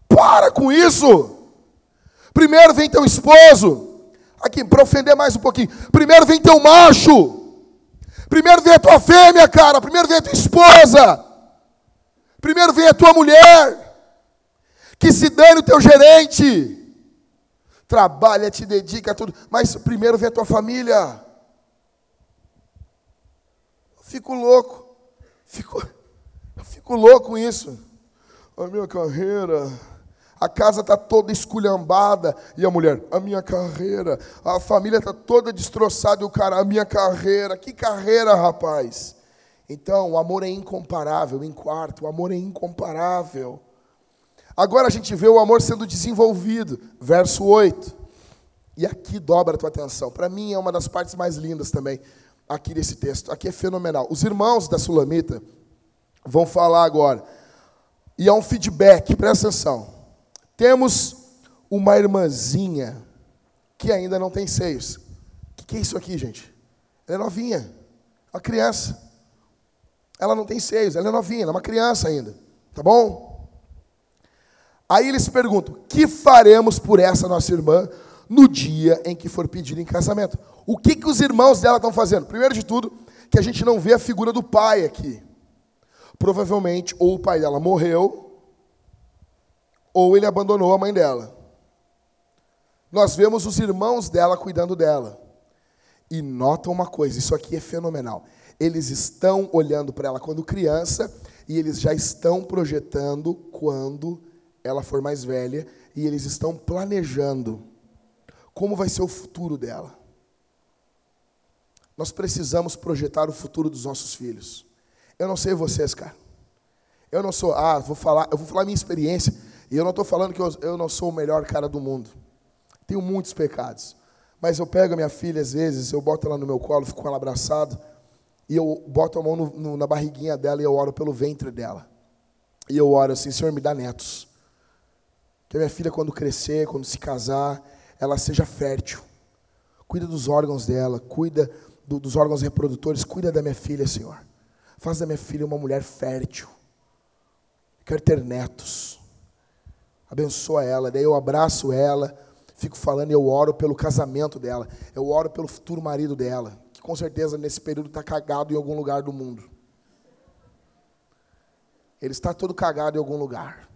para com isso! Primeiro vem teu esposo. Aqui, para ofender mais um pouquinho. Primeiro vem teu macho. Primeiro vem a tua fêmea, cara. Primeiro vem a tua esposa. Primeiro vem a tua mulher. Que se dane o teu gerente. Trabalha, te dedica a tudo. Mas primeiro vem a tua família. Fico louco. Fico, [laughs] fico louco com isso. A minha carreira. A casa está toda esculhambada. E a mulher, a minha carreira. A família está toda destroçada. E o cara, a minha carreira. Que carreira, rapaz? Então, o amor é incomparável. Em quarto, o amor é incomparável. Agora a gente vê o amor sendo desenvolvido. Verso 8. E aqui dobra a tua atenção. Para mim é uma das partes mais lindas também aqui desse texto. Aqui é fenomenal. Os irmãos da Sulamita vão falar agora. E há um feedback, presta atenção. Temos uma irmãzinha que ainda não tem seios. O que, que é isso aqui, gente? Ela é novinha, uma criança. Ela não tem seios, ela é novinha, ela é uma criança ainda. Tá bom? Aí eles perguntam: que faremos por essa nossa irmã no dia em que for pedir em casamento? O que, que os irmãos dela estão fazendo? Primeiro de tudo, que a gente não vê a figura do pai aqui. Provavelmente, ou o pai dela morreu, ou ele abandonou a mãe dela. Nós vemos os irmãos dela cuidando dela. E nota uma coisa: isso aqui é fenomenal. Eles estão olhando para ela quando criança e eles já estão projetando quando ela for mais velha e eles estão planejando como vai ser o futuro dela. Nós precisamos projetar o futuro dos nossos filhos. Eu não sei vocês, cara. Eu não sou, ah, vou falar, eu vou falar minha experiência. E eu não estou falando que eu, eu não sou o melhor cara do mundo. Tenho muitos pecados. Mas eu pego a minha filha, às vezes, eu boto ela no meu colo, fico com ela abraçado, e eu boto a mão no, no, na barriguinha dela e eu oro pelo ventre dela. E eu oro assim, Senhor, me dá netos. Que a minha filha, quando crescer, quando se casar, ela seja fértil. Cuida dos órgãos dela, cuida do, dos órgãos reprodutores, cuida da minha filha, Senhor. Faz da minha filha uma mulher fértil. Quero ter netos. abençoa ela. Daí eu abraço ela, fico falando eu oro pelo casamento dela. Eu oro pelo futuro marido dela, que com certeza nesse período está cagado em algum lugar do mundo. Ele está todo cagado em algum lugar.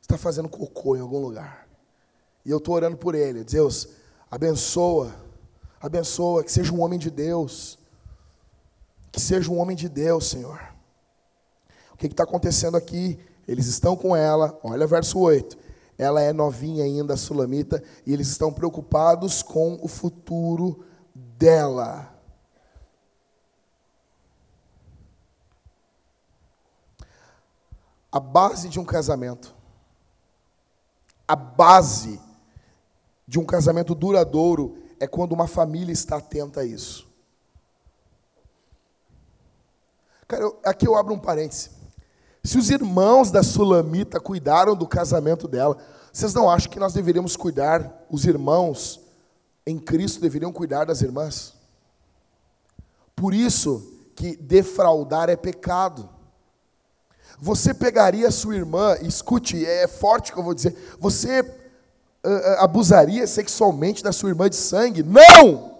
Está fazendo cocô em algum lugar. E eu estou orando por ele. Deus, abençoa, abençoa, que seja um homem de Deus. Que seja um homem de Deus, Senhor. O que está acontecendo aqui? Eles estão com ela, olha verso 8. Ela é novinha ainda, sulamita, e eles estão preocupados com o futuro dela. A base de um casamento, a base de um casamento duradouro é quando uma família está atenta a isso. Cara, eu, aqui eu abro um parêntese. Se os irmãos da Sulamita cuidaram do casamento dela, vocês não acham que nós deveríamos cuidar, os irmãos em Cristo deveriam cuidar das irmãs? Por isso que defraudar é pecado. Você pegaria sua irmã, escute, é forte que eu vou dizer, você abusaria sexualmente da sua irmã de sangue? Não!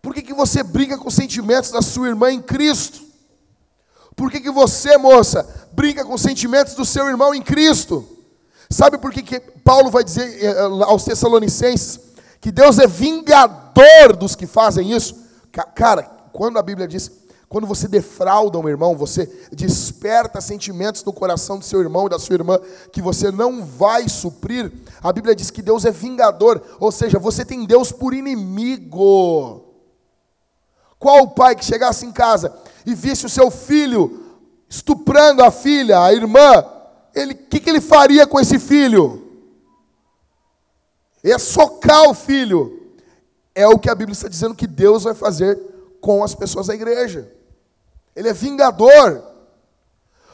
Por que, que você briga com os sentimentos da sua irmã em Cristo? Por que, que você, moça, briga com os sentimentos do seu irmão em Cristo? Sabe por que, que Paulo vai dizer eh, eh, aos Tessalonicenses que Deus é vingador dos que fazem isso? Cara, quando a Bíblia diz, quando você defrauda um irmão, você desperta sentimentos no coração do seu irmão e da sua irmã que você não vai suprir, a Bíblia diz que Deus é vingador, ou seja, você tem Deus por inimigo. Qual o pai que chegasse em casa e visse o seu filho estuprando a filha, a irmã, ele, o que, que ele faria com esse filho? Ia socar o filho. É o que a Bíblia está dizendo que Deus vai fazer com as pessoas da igreja. Ele é vingador.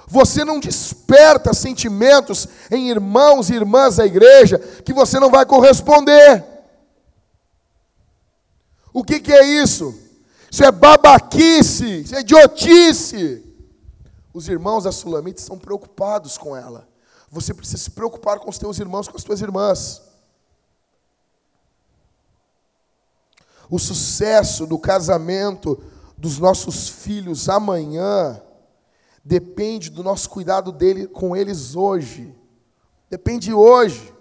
Você não desperta sentimentos em irmãos e irmãs da igreja que você não vai corresponder. O que, que é isso? Isso é babaquice, isso é idiotice. Os irmãos da Sulamita estão preocupados com ela. Você precisa se preocupar com os teus irmãos, com as tuas irmãs. O sucesso do casamento dos nossos filhos amanhã depende do nosso cuidado dele com eles hoje. Depende hoje.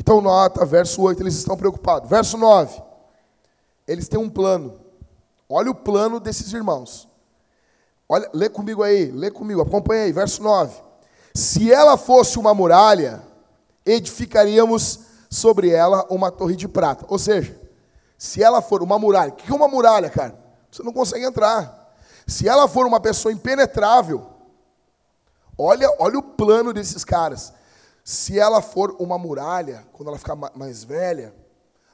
Então, nota, verso 8, eles estão preocupados. Verso 9, eles têm um plano. Olha o plano desses irmãos. Olha, lê comigo aí, lê comigo, acompanha aí, verso 9. Se ela fosse uma muralha, edificaríamos sobre ela uma torre de prata. Ou seja, se ela for uma muralha, o que é uma muralha, cara? Você não consegue entrar. Se ela for uma pessoa impenetrável, olha, olha o plano desses caras. Se ela for uma muralha, quando ela ficar mais velha,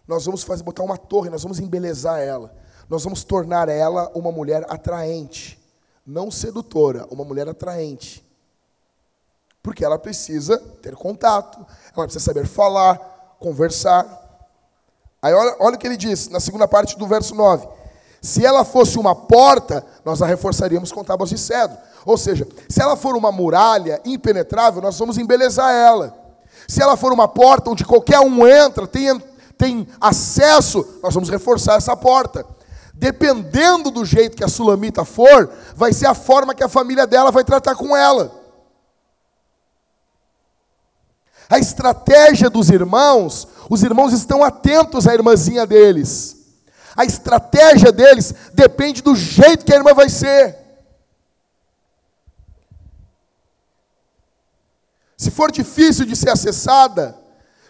nós vamos fazer botar uma torre, nós vamos embelezar ela nós vamos tornar ela uma mulher atraente, não sedutora, uma mulher atraente. Porque ela precisa ter contato, ela precisa saber falar, conversar. Aí olha, olha o que ele diz na segunda parte do verso 9. Se ela fosse uma porta, nós a reforçaríamos com tábuas de cedro. Ou seja, se ela for uma muralha impenetrável, nós vamos embelezar ela. Se ela for uma porta onde qualquer um entra, tem, tem acesso, nós vamos reforçar essa porta dependendo do jeito que a sulamita for, vai ser a forma que a família dela vai tratar com ela. A estratégia dos irmãos, os irmãos estão atentos à irmãzinha deles. A estratégia deles depende do jeito que a irmã vai ser. Se for difícil de ser acessada,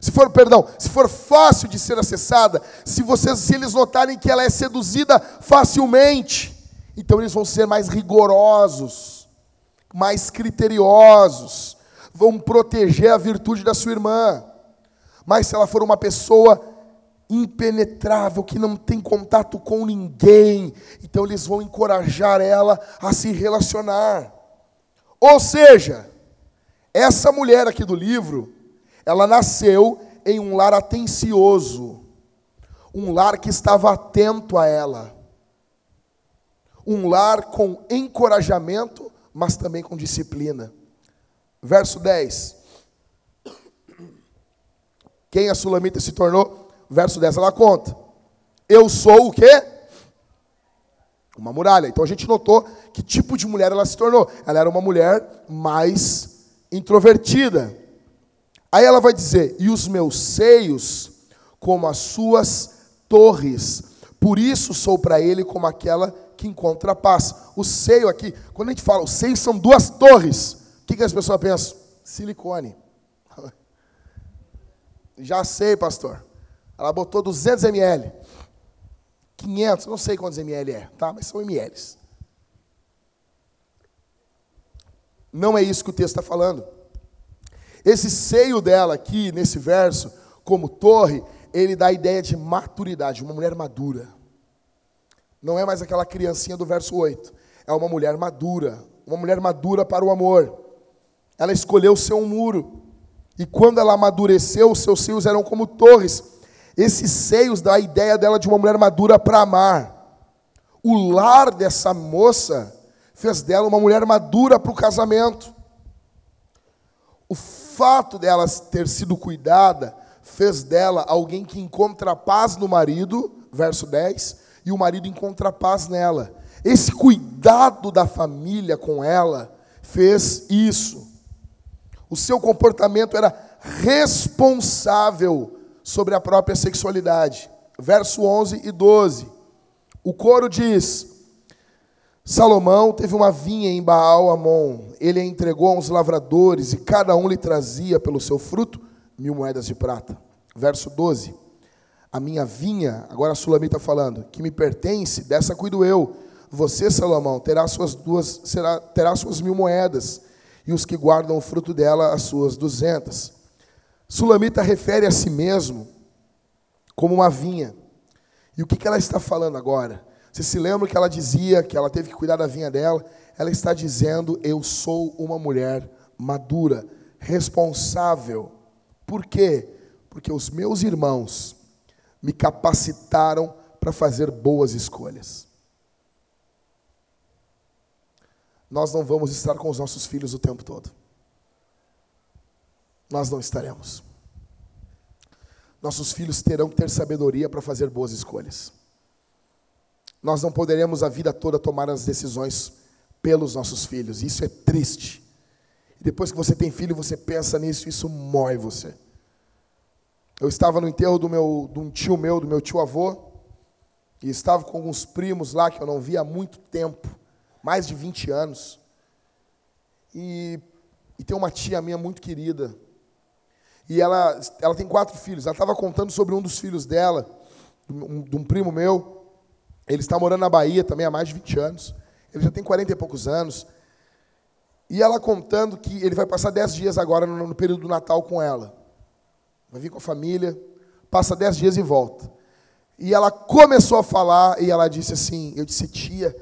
se for, perdão, se for fácil de ser acessada, se vocês, se eles notarem que ela é seduzida facilmente, então eles vão ser mais rigorosos, mais criteriosos, vão proteger a virtude da sua irmã. Mas se ela for uma pessoa impenetrável, que não tem contato com ninguém, então eles vão encorajar ela a se relacionar. Ou seja, essa mulher aqui do livro, ela nasceu em um lar atencioso, um lar que estava atento a ela, um lar com encorajamento, mas também com disciplina. Verso 10. Quem a Sulamita se tornou? Verso 10 ela conta. Eu sou o quê? Uma muralha. Então a gente notou que tipo de mulher ela se tornou. Ela era uma mulher mais introvertida. Aí ela vai dizer: E os meus seios, como as suas torres. Por isso sou para ele como aquela que encontra a paz. O seio aqui, quando a gente fala, os seios são duas torres. O que, que as pessoas pensam? Silicone. [laughs] Já sei, pastor. Ela botou 200 ml. 500, não sei quantos ml é, tá? Mas são ml. Não é isso que o texto está falando. Esse seio dela aqui, nesse verso, como torre, ele dá a ideia de maturidade, uma mulher madura. Não é mais aquela criancinha do verso 8. É uma mulher madura, uma mulher madura para o amor. Ela escolheu ser um muro. E quando ela amadureceu, os seus seios eram como torres. Esses seios dá a ideia dela de uma mulher madura para amar. O lar dessa moça fez dela uma mulher madura para o casamento. O fato dela ter sido cuidada fez dela alguém que encontra paz no marido, verso 10, e o marido encontra paz nela. Esse cuidado da família com ela fez isso. O seu comportamento era responsável sobre a própria sexualidade. Verso 11 e 12. O coro diz: Salomão teve uma vinha em Baal-Amon. Ele a entregou a uns lavradores e cada um lhe trazia pelo seu fruto mil moedas de prata. Verso 12. A minha vinha, agora a Sulamita está falando, que me pertence, dessa cuido eu. Você, Salomão, terá suas duas, será, terá suas mil moedas, e os que guardam o fruto dela, as suas duzentas. Sulamita refere a si mesmo como uma vinha. E o que, ela está falando agora? Você se lembra que ela dizia que ela teve que cuidar da vinha dela? Ela está dizendo: Eu sou uma mulher madura, responsável. Por quê? Porque os meus irmãos me capacitaram para fazer boas escolhas. Nós não vamos estar com os nossos filhos o tempo todo. Nós não estaremos. Nossos filhos terão que ter sabedoria para fazer boas escolhas. Nós não poderemos a vida toda tomar as decisões pelos nossos filhos. Isso é triste. E depois que você tem filho, você pensa nisso, isso mói você. Eu estava no enterro do meu, de um tio meu, do meu tio avô, e estava com alguns primos lá que eu não via há muito tempo, mais de 20 anos. E, e tem uma tia minha muito querida. E ela, ela tem quatro filhos. Ela estava contando sobre um dos filhos dela, de um, de um primo meu. Ele está morando na Bahia também há mais de 20 anos. Ele já tem 40 e poucos anos. E ela contando que ele vai passar 10 dias agora no, no período do Natal com ela. Vai vir com a família, passa dez dias e volta. E ela começou a falar, e ela disse assim: Eu disse, tia,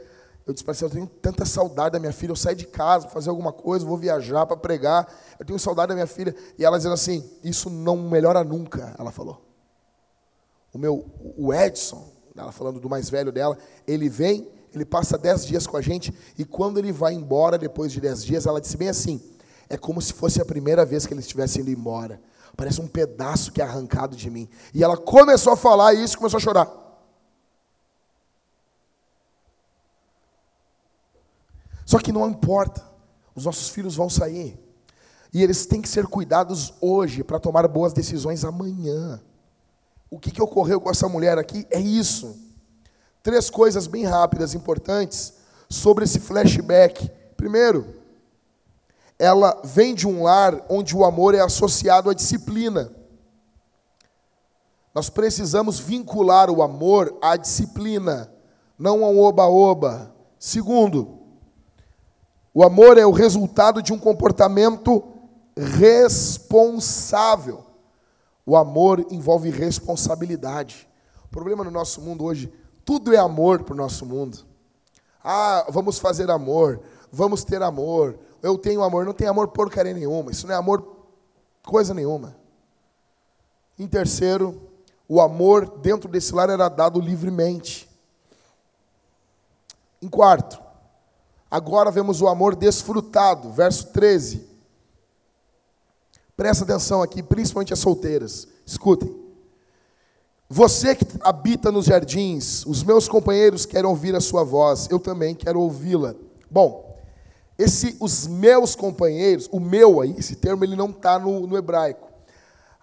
eu disse para ela, eu tenho tanta saudade da minha filha, eu saio de casa para fazer alguma coisa, vou viajar para pregar, eu tenho saudade da minha filha. E ela dizendo assim: Isso não melhora nunca, ela falou. O meu, o Edson, ela falando do mais velho dela, ele vem, ele passa dez dias com a gente, e quando ele vai embora, depois de dez dias, ela disse bem assim: É como se fosse a primeira vez que ele estivesse indo embora. Parece um pedaço que é arrancado de mim. E ela começou a falar isso começou a chorar. Só que não importa, os nossos filhos vão sair. E eles têm que ser cuidados hoje para tomar boas decisões amanhã. O que, que ocorreu com essa mulher aqui é isso. Três coisas bem rápidas, importantes, sobre esse flashback. Primeiro, ela vem de um lar onde o amor é associado à disciplina. Nós precisamos vincular o amor à disciplina, não ao oba-oba. Segundo, o amor é o resultado de um comportamento responsável. O amor envolve responsabilidade. O problema no nosso mundo hoje, tudo é amor para o nosso mundo. Ah, vamos fazer amor, vamos ter amor, eu tenho amor. Não tem amor porcaria nenhuma. Isso não é amor coisa nenhuma. Em terceiro, o amor dentro desse lar era dado livremente. Em quarto, agora vemos o amor desfrutado, verso 13. Presta atenção aqui, principalmente as solteiras. Escutem. Você que habita nos jardins, os meus companheiros querem ouvir a sua voz, eu também quero ouvi-la. Bom, esse, os meus companheiros, o meu aí, esse termo ele não está no, no hebraico.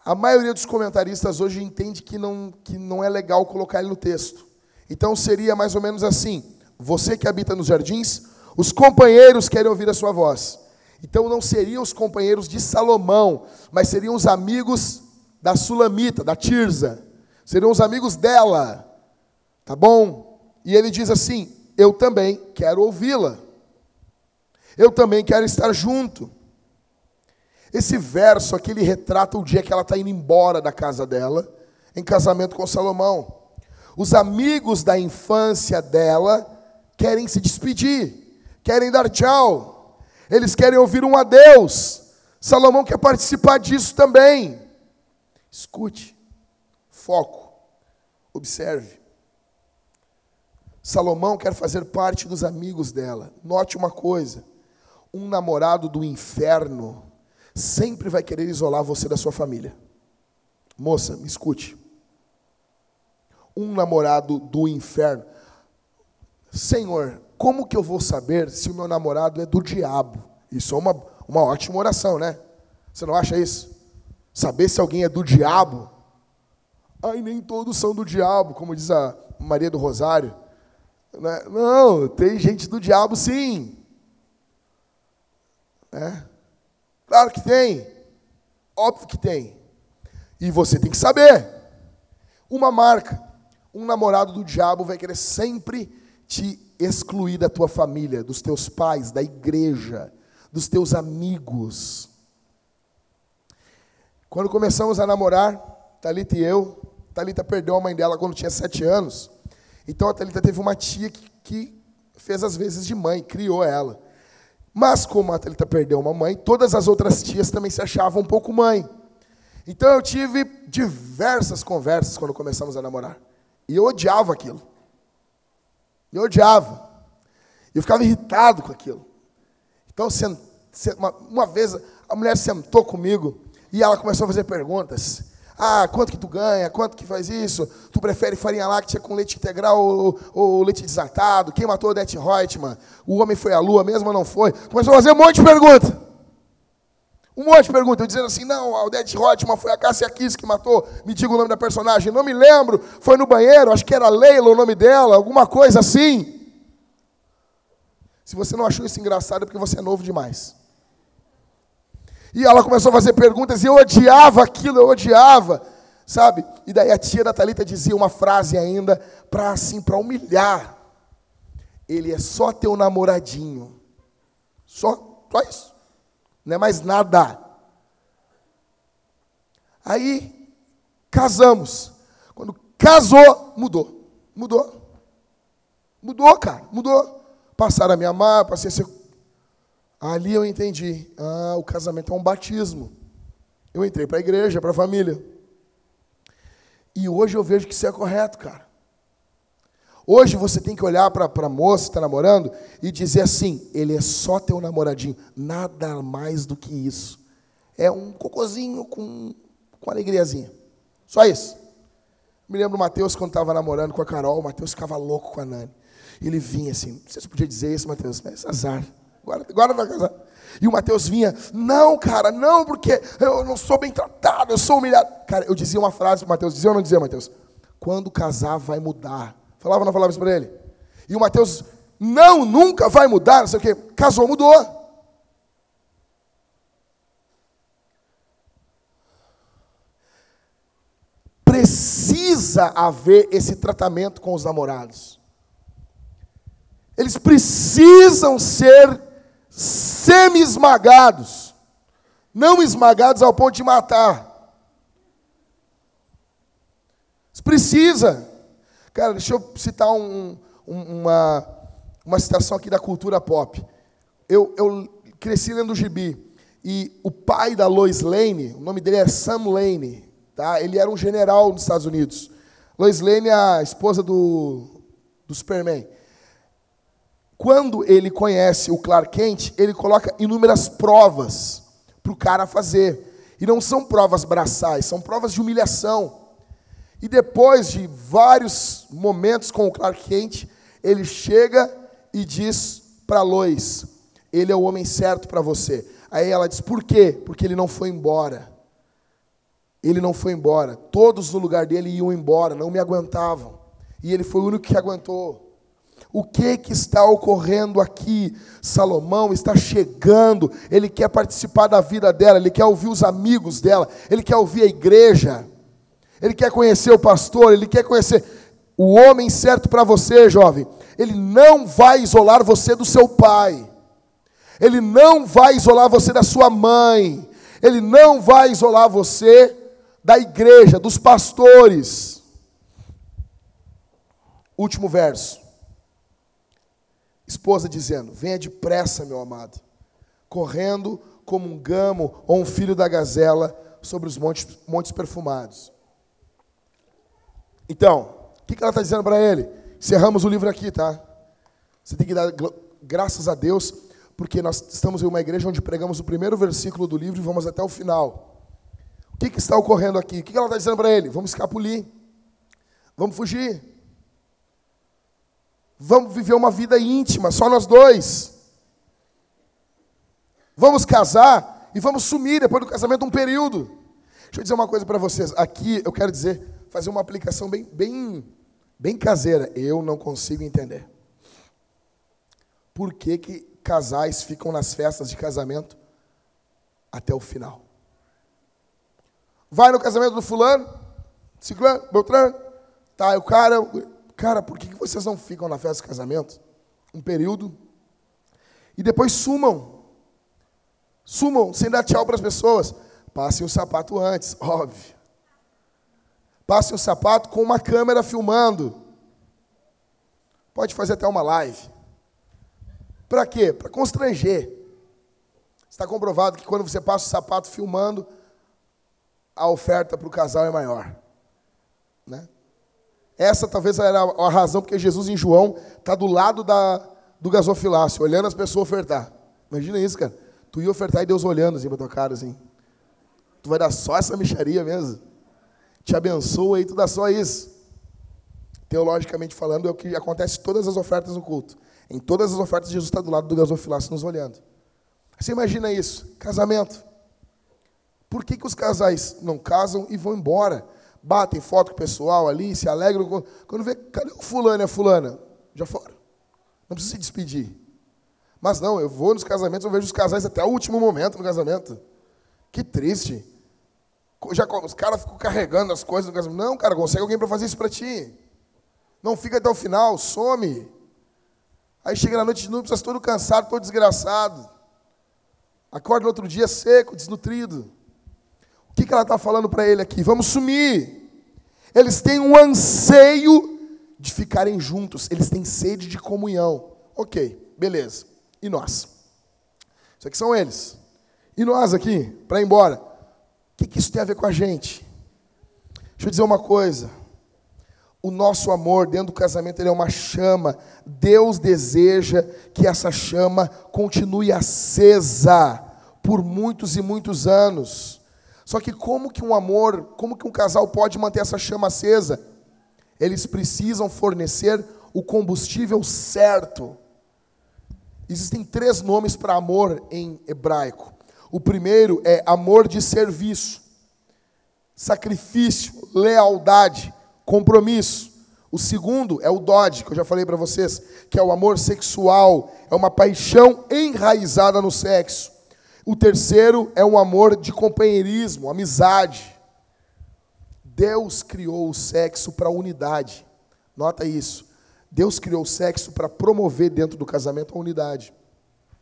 A maioria dos comentaristas hoje entende que não, que não é legal colocar ele no texto. Então seria mais ou menos assim: você que habita nos jardins, os companheiros querem ouvir a sua voz. Então não seriam os companheiros de Salomão, mas seriam os amigos da Sulamita, da Tirza. Seriam os amigos dela. Tá bom? E ele diz assim: Eu também quero ouvi-la. Eu também quero estar junto. Esse verso aqui ele retrata o dia que ela está indo embora da casa dela, em casamento com Salomão. Os amigos da infância dela querem se despedir, querem dar tchau, eles querem ouvir um adeus. Salomão quer participar disso também. Escute, foco, observe. Salomão quer fazer parte dos amigos dela. Note uma coisa: um namorado do inferno sempre vai querer isolar você da sua família. Moça, me escute. Um namorado do inferno. Senhor, como que eu vou saber se o meu namorado é do diabo? Isso é uma, uma ótima oração, né? Você não acha isso? Saber se alguém é do diabo? Ai, nem todos são do diabo, como diz a Maria do Rosário. Né? Não, tem gente do diabo sim. É? Claro que tem. Óbvio que tem. E você tem que saber. Uma marca. Um namorado do diabo vai querer sempre te excluir da tua família, dos teus pais, da igreja, dos teus amigos. Quando começamos a namorar, Talita e eu, Talita perdeu a mãe dela quando tinha sete anos. Então a Talita teve uma tia que, que fez as vezes de mãe, criou ela. Mas como a Thalita perdeu uma mãe, todas as outras tias também se achavam um pouco mãe. Então eu tive diversas conversas quando começamos a namorar. E eu odiava aquilo. Eu odiava. Eu ficava irritado com aquilo. Então, uma vez, a mulher sentou comigo e ela começou a fazer perguntas. Ah, quanto que tu ganha? Quanto que faz isso? Tu prefere farinha láctea com leite integral ou, ou leite desatado? Quem matou o Det Reutemann? O homem foi à lua mesmo ou não foi? Começou a fazer um monte de perguntas. Um monte de perguntas. Dizendo assim, não, o Det Reutemann foi a Cássia Kiss que matou. Me diga o nome da personagem. Não me lembro. Foi no banheiro, acho que era Leila o nome dela, alguma coisa assim. Se você não achou isso engraçado é porque você é novo demais. E ela começou a fazer perguntas e eu odiava aquilo, eu odiava, sabe? E daí a tia da Talita dizia uma frase ainda para assim, para humilhar. Ele é só teu namoradinho. Só, só isso. Não é mais nada. Aí casamos. Quando casou, mudou. Mudou. Mudou, cara, mudou. Passaram a me amar, passei a ser Ali eu entendi. Ah, o casamento é um batismo. Eu entrei para a igreja, para a família. E hoje eu vejo que isso é correto, cara. Hoje você tem que olhar para a moça que está namorando e dizer assim: ele é só teu namoradinho, nada mais do que isso. É um cocozinho com, com alegriazinha. Só isso. Me lembro do Mateus quando estava namorando com a Carol, o Mateus ficava louco com a Nani. Ele vinha assim, não sei se podia dizer isso, Mateus, mas azar. Agora, agora vai casar. E o Mateus vinha, não, cara, não, porque eu não sou bem tratado, eu sou humilhado. Cara, eu dizia uma frase para o Mateus, dizia ou não dizia, Mateus? Quando casar vai mudar. Falava ou não falava isso para ele? E o Mateus, não, nunca vai mudar, não sei o quê. Casou, mudou. Precisa haver esse tratamento com os namorados. Eles precisam ser semi-esmagados, não esmagados ao ponto de matar. Precisa. Cara, deixa eu citar um, um, uma, uma citação aqui da cultura pop. Eu, eu cresci lendo o gibi. E o pai da Lois Lane, o nome dele é Sam Lane, tá? ele era um general nos Estados Unidos. Lois Lane é a esposa do, do Superman. Quando ele conhece o Clark Kent, ele coloca inúmeras provas para o cara fazer. E não são provas braçais, são provas de humilhação. E depois de vários momentos com o Clark Kent, ele chega e diz para Lois: Ele é o homem certo para você. Aí ela diz: Por quê? Porque ele não foi embora. Ele não foi embora. Todos no lugar dele iam embora, não me aguentavam. E ele foi o único que aguentou. O que que está ocorrendo aqui? Salomão está chegando, ele quer participar da vida dela, ele quer ouvir os amigos dela, ele quer ouvir a igreja, ele quer conhecer o pastor, ele quer conhecer o homem certo para você, jovem. Ele não vai isolar você do seu pai, ele não vai isolar você da sua mãe, ele não vai isolar você da igreja, dos pastores. Último verso. Esposa dizendo: Venha depressa, meu amado, correndo como um gamo ou um filho da gazela sobre os montes, montes perfumados. Então, o que ela está dizendo para ele? Encerramos o livro aqui, tá? Você tem que dar graças a Deus, porque nós estamos em uma igreja onde pregamos o primeiro versículo do livro e vamos até o final. O que, que está ocorrendo aqui? O que ela está dizendo para ele? Vamos escapulir. Vamos fugir. Vamos viver uma vida íntima, só nós dois. Vamos casar e vamos sumir depois do casamento um período. Deixa eu dizer uma coisa para vocês. Aqui eu quero dizer, fazer uma aplicação bem, bem, bem caseira. Eu não consigo entender. Por que, que casais ficam nas festas de casamento até o final? Vai no casamento do fulano, ciclano, beltrano, tá, o cara, cara, por que, que vocês não ficam na festa de casamento um período e depois sumam? Sumam sem dar tchau para as pessoas. Passem o sapato antes, [laughs] óbvio. Passem o sapato com uma câmera filmando. Pode fazer até uma live. Para quê? Para constranger. Está comprovado que quando você passa o sapato filmando, a oferta para o casal é maior. Né? Essa talvez era a razão porque Jesus em João está do lado da, do gasofilácio, olhando as pessoas ofertar. Imagina isso, cara. Tu ia ofertar e Deus olhando assim para tua cara, assim. Tu vai dar só essa micharia mesmo? Te abençoa e tu dá só isso. Teologicamente falando, é o que acontece em todas as ofertas no culto. Em todas as ofertas, Jesus está do lado do gasofilácio nos olhando. Você imagina isso? Casamento. Por que, que os casais não casam e vão embora? Batem foto com o pessoal ali, se alegram. Quando vê, cadê o fulano e a fulana? Já foram. Não precisa se despedir. Mas não, eu vou nos casamentos, eu vejo os casais até o último momento no casamento. Que triste. Os caras ficam carregando as coisas. Não, cara, consegue alguém para fazer isso para ti. Não fica até o final, some. Aí chega na noite de núpcias todo cansado, todo desgraçado. Acorda no outro dia seco, desnutrido. O que, que ela está falando para ele aqui? Vamos sumir. Eles têm um anseio de ficarem juntos, eles têm sede de comunhão. Ok, beleza. E nós? Isso aqui são eles. E nós aqui, para ir embora? O que, que isso tem a ver com a gente? Deixa eu dizer uma coisa. O nosso amor dentro do casamento é uma chama. Deus deseja que essa chama continue acesa por muitos e muitos anos. Só que como que um amor, como que um casal pode manter essa chama acesa? Eles precisam fornecer o combustível certo. Existem três nomes para amor em hebraico. O primeiro é amor de serviço, sacrifício, lealdade, compromisso. O segundo é o Dodge, que eu já falei para vocês, que é o amor sexual, é uma paixão enraizada no sexo. O terceiro é um amor de companheirismo, amizade. Deus criou o sexo para unidade. Nota isso. Deus criou o sexo para promover dentro do casamento a unidade.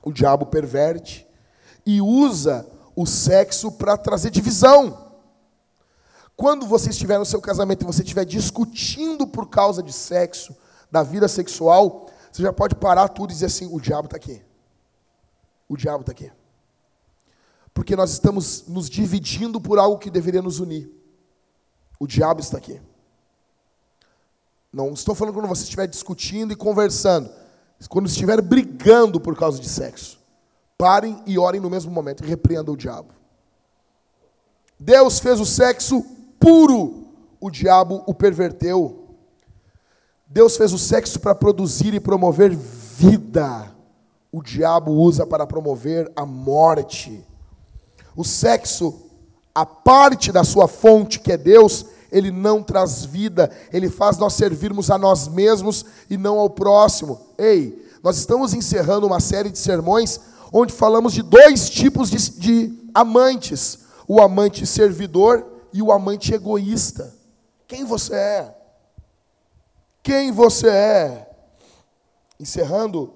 O diabo perverte e usa o sexo para trazer divisão. Quando você estiver no seu casamento e você estiver discutindo por causa de sexo, da vida sexual, você já pode parar tudo e dizer assim: o diabo está aqui. O diabo está aqui porque nós estamos nos dividindo por algo que deveria nos unir. O diabo está aqui. Não estou falando quando você estiver discutindo e conversando, quando estiver brigando por causa de sexo. Parem e orem no mesmo momento e repreendam o diabo. Deus fez o sexo puro, o diabo o perverteu. Deus fez o sexo para produzir e promover vida. O diabo usa para promover a morte. O sexo, a parte da sua fonte, que é Deus, ele não traz vida, ele faz nós servirmos a nós mesmos e não ao próximo. Ei, nós estamos encerrando uma série de sermões onde falamos de dois tipos de, de amantes: o amante servidor e o amante egoísta. Quem você é? Quem você é? Encerrando,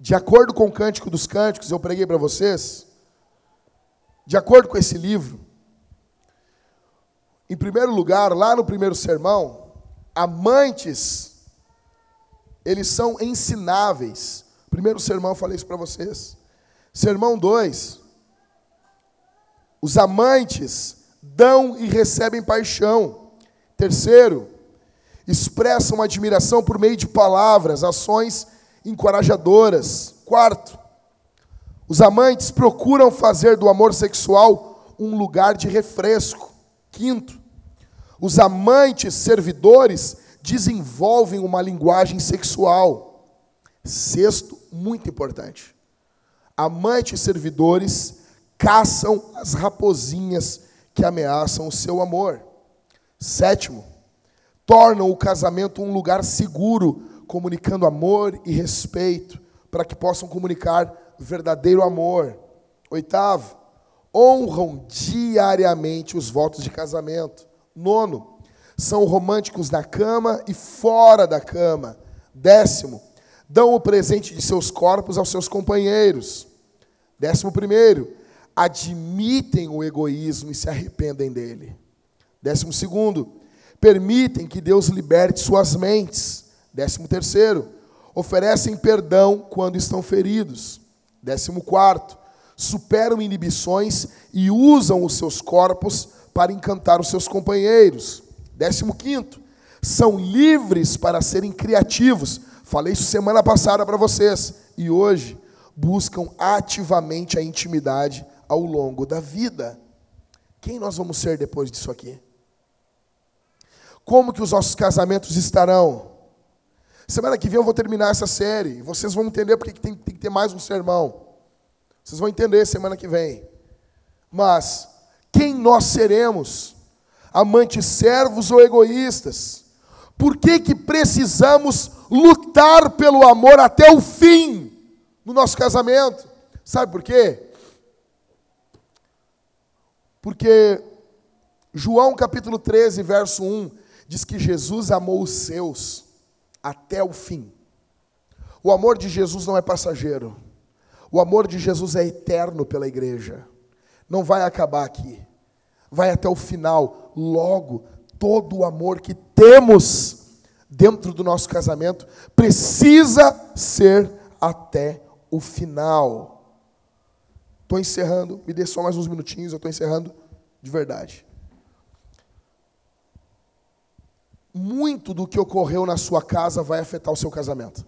de acordo com o Cântico dos Cânticos, eu preguei para vocês, de acordo com esse livro, em primeiro lugar, lá no primeiro sermão, amantes, eles são ensináveis. Primeiro sermão eu falei isso para vocês. Sermão 2. Os amantes dão e recebem paixão. Terceiro, expressam admiração por meio de palavras, ações encorajadoras. Quarto, os amantes procuram fazer do amor sexual um lugar de refresco. Quinto, os amantes servidores desenvolvem uma linguagem sexual. Sexto, muito importante. Amantes servidores caçam as raposinhas que ameaçam o seu amor. Sétimo, tornam o casamento um lugar seguro, comunicando amor e respeito, para que possam comunicar verdadeiro amor. Oitavo, honram diariamente os votos de casamento. Nono, são românticos na cama e fora da cama. Décimo, dão o presente de seus corpos aos seus companheiros. Décimo primeiro, admitem o egoísmo e se arrependem dele. Décimo segundo, permitem que Deus liberte suas mentes. Décimo terceiro, oferecem perdão quando estão feridos. Décimo quarto, superam inibições e usam os seus corpos para encantar os seus companheiros. Décimo quinto, são livres para serem criativos. Falei isso semana passada para vocês. E hoje buscam ativamente a intimidade ao longo da vida. Quem nós vamos ser depois disso aqui? Como que os nossos casamentos estarão? Semana que vem eu vou terminar essa série. Vocês vão entender porque tem, tem que ter mais um sermão. Vocês vão entender semana que vem. Mas quem nós seremos? Amantes servos ou egoístas? Por que, que precisamos lutar pelo amor até o fim no nosso casamento? Sabe por quê? Porque João capítulo 13, verso 1, diz que Jesus amou os seus até o fim. O amor de Jesus não é passageiro. O amor de Jesus é eterno pela igreja. Não vai acabar aqui. Vai até o final. Logo, todo o amor que temos dentro do nosso casamento precisa ser até o final. Estou encerrando, me dê só mais uns minutinhos, eu estou encerrando de verdade. Muito do que ocorreu na sua casa vai afetar o seu casamento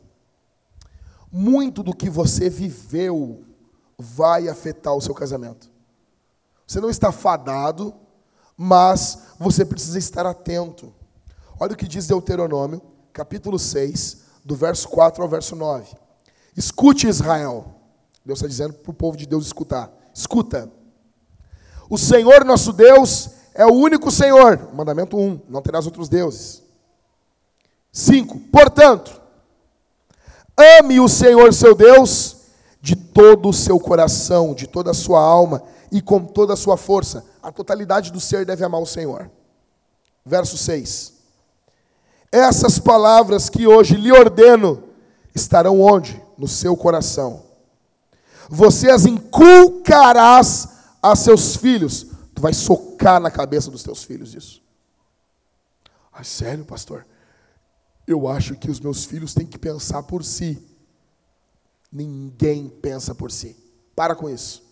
muito do que você viveu vai afetar o seu casamento. Você não está fadado, mas você precisa estar atento. Olha o que diz Deuteronômio, capítulo 6, do verso 4 ao verso 9. Escute, Israel. Deus está dizendo para o povo de Deus escutar. Escuta. O Senhor nosso Deus é o único Senhor. Mandamento 1. Não terás outros deuses. 5. Portanto, Ame o Senhor seu Deus de todo o seu coração, de toda a sua alma e com toda a sua força. A totalidade do ser deve amar o Senhor. Verso 6. Essas palavras que hoje lhe ordeno estarão onde? No seu coração. Você as inculcarás a seus filhos. Tu vai socar na cabeça dos teus filhos isso. Ah, sério, pastor? Eu acho que os meus filhos têm que pensar por si. Ninguém pensa por si. Para com isso.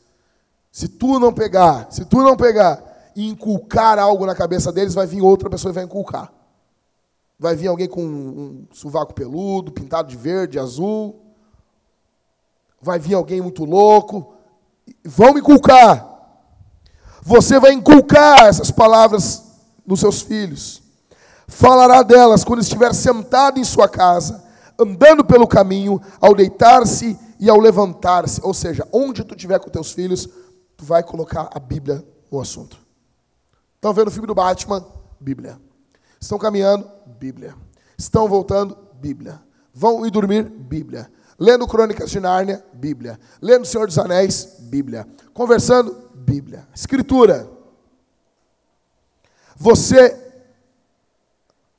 Se tu não pegar, se tu não pegar e inculcar algo na cabeça deles, vai vir outra pessoa e vai inculcar. Vai vir alguém com um sovaco peludo, pintado de verde, azul. Vai vir alguém muito louco. Vão me inculcar. Você vai inculcar essas palavras nos seus filhos. Falará delas quando estiver sentado em sua casa, andando pelo caminho, ao deitar-se e ao levantar-se. Ou seja, onde tu estiver com teus filhos, tu vai colocar a Bíblia no assunto. Estão vendo o filme do Batman? Bíblia. Estão caminhando? Bíblia. Estão voltando? Bíblia. Vão ir dormir? Bíblia. Lendo Crônicas de Nárnia? Bíblia. Lendo Senhor dos Anéis? Bíblia. Conversando? Bíblia. Escritura. Você,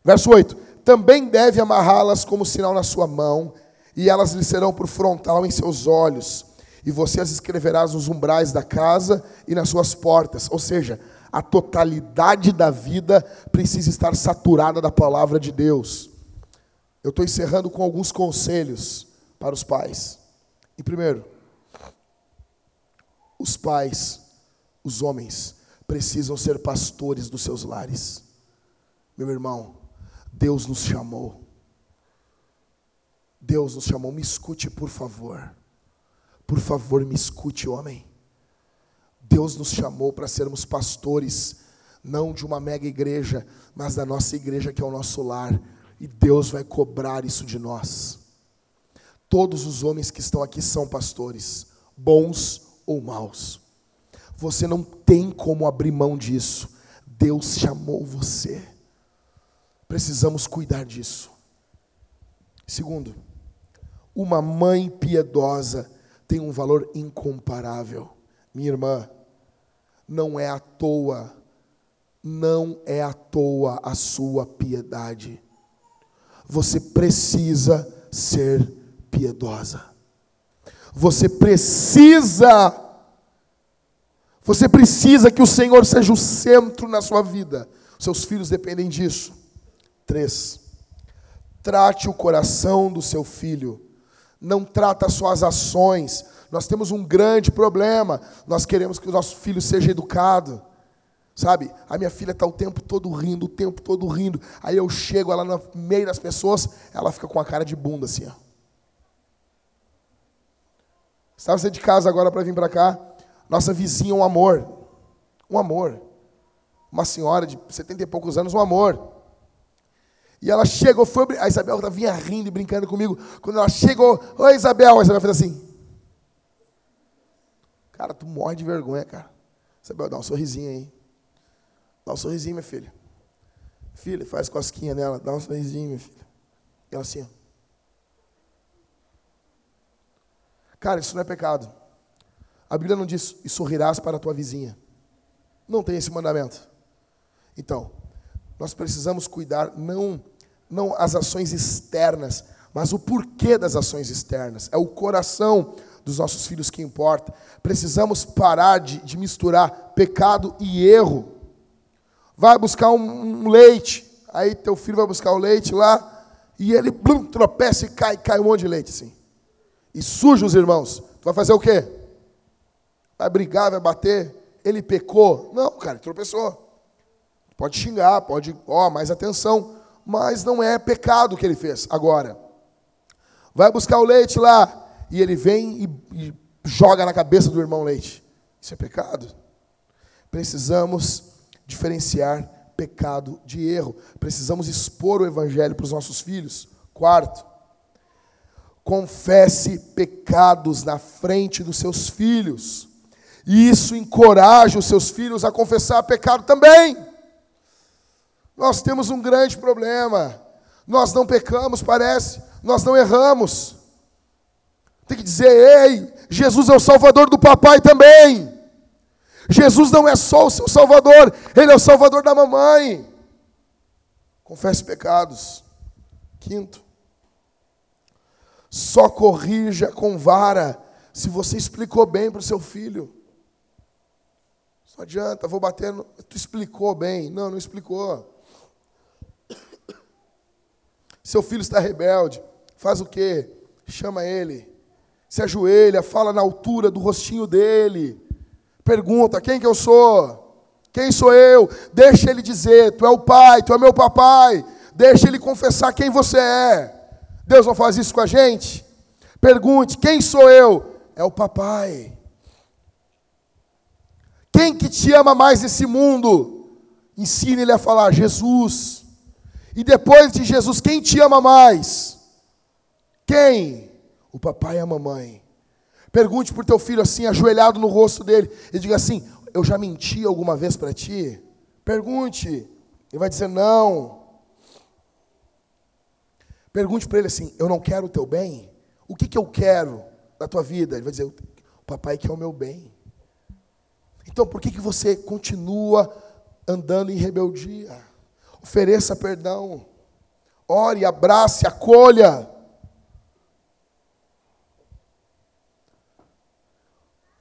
verso 8: também deve amarrá-las como sinal na sua mão, e elas lhe serão por frontal em seus olhos, e você as escreverás nos umbrais da casa e nas suas portas. Ou seja, a totalidade da vida precisa estar saturada da palavra de Deus. Eu estou encerrando com alguns conselhos para os pais. E primeiro, os pais os homens precisam ser pastores dos seus lares. Meu irmão, Deus nos chamou. Deus nos chamou. Me escute, por favor. Por favor, me escute, homem. Deus nos chamou para sermos pastores, não de uma mega igreja, mas da nossa igreja que é o nosso lar. E Deus vai cobrar isso de nós. Todos os homens que estão aqui são pastores, bons ou maus. Você não tem como abrir mão disso. Deus chamou você. Precisamos cuidar disso. Segundo, uma mãe piedosa tem um valor incomparável. Minha irmã, não é à toa, não é à toa a sua piedade. Você precisa ser piedosa. Você precisa você precisa que o Senhor seja o centro na sua vida. Seus filhos dependem disso. Três. Trate o coração do seu filho. Não trata só as ações. Nós temos um grande problema. Nós queremos que o nosso filho seja educado. Sabe? A minha filha está o tempo todo rindo, o tempo todo rindo. Aí eu chego lá no meio das pessoas, ela fica com a cara de bunda assim, ó. Estava você de casa agora para vir para cá? Nossa vizinha, um amor. Um amor. Uma senhora de setenta e poucos anos, um amor. E ela chegou, foi. A Isabel vinha rindo e brincando comigo. Quando ela chegou, oi Isabel, a Isabel fez assim. Cara, tu morre de vergonha, cara. Isabel, dá um sorrisinho aí. Dá um sorrisinho, minha filha. Filha, faz cosquinha nela, dá um sorrisinho, minha filha. E ela assim, ó. Cara, isso não é pecado. A Bíblia não diz, e sorrirás para a tua vizinha. Não tem esse mandamento. Então, nós precisamos cuidar não, não as ações externas, mas o porquê das ações externas. É o coração dos nossos filhos que importa. Precisamos parar de, de misturar pecado e erro. Vai buscar um, um, leite, aí teu filho vai buscar o leite lá, e ele blum, tropeça e cai, cai um monte de leite assim. E suja os irmãos. Tu vai fazer o quê? vai brigar, vai bater, ele pecou. Não, cara, tropeçou. Pode xingar, pode, ó, mais atenção, mas não é pecado que ele fez. Agora, vai buscar o leite lá e ele vem e, e joga na cabeça do irmão leite. Isso é pecado. Precisamos diferenciar pecado de erro. Precisamos expor o evangelho para os nossos filhos. Quarto, confesse pecados na frente dos seus filhos. E isso encoraja os seus filhos a confessar pecado também. Nós temos um grande problema. Nós não pecamos, parece. Nós não erramos. Tem que dizer, ei, Jesus é o salvador do papai também. Jesus não é só o seu salvador, ele é o salvador da mamãe. Confesse pecados. Quinto, só corrija com vara se você explicou bem para o seu filho. Não adianta, vou bater. No... Tu explicou bem. Não, não explicou. Seu filho está rebelde. Faz o quê? Chama ele. Se ajoelha, fala na altura do rostinho dele. Pergunta: quem que eu sou? Quem sou eu? Deixa ele dizer: Tu é o pai, tu é meu papai. Deixa ele confessar quem você é. Deus não faz isso com a gente? Pergunte: Quem sou eu? É o papai. Quem que te ama mais nesse mundo? Ensine ele a falar Jesus. E depois de Jesus, quem te ama mais? Quem? O papai e a mamãe. Pergunte para o teu filho assim, ajoelhado no rosto dele, e diga assim: Eu já menti alguma vez para ti? Pergunte. Ele vai dizer não. Pergunte para ele assim: Eu não quero o teu bem? O que, que eu quero da tua vida? Ele vai dizer: O papai quer o meu bem. Então por que, que você continua andando em rebeldia? Ofereça perdão. Ore, abrace, acolha.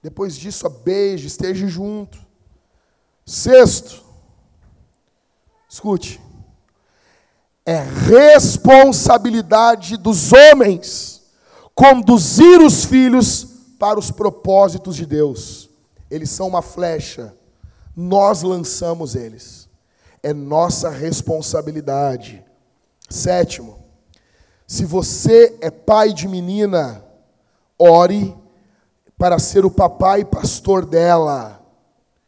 Depois disso, beije, esteja junto. Sexto, escute, é responsabilidade dos homens conduzir os filhos para os propósitos de Deus. Eles são uma flecha, nós lançamos eles. É nossa responsabilidade. Sétimo, se você é pai de menina, ore para ser o papai pastor dela.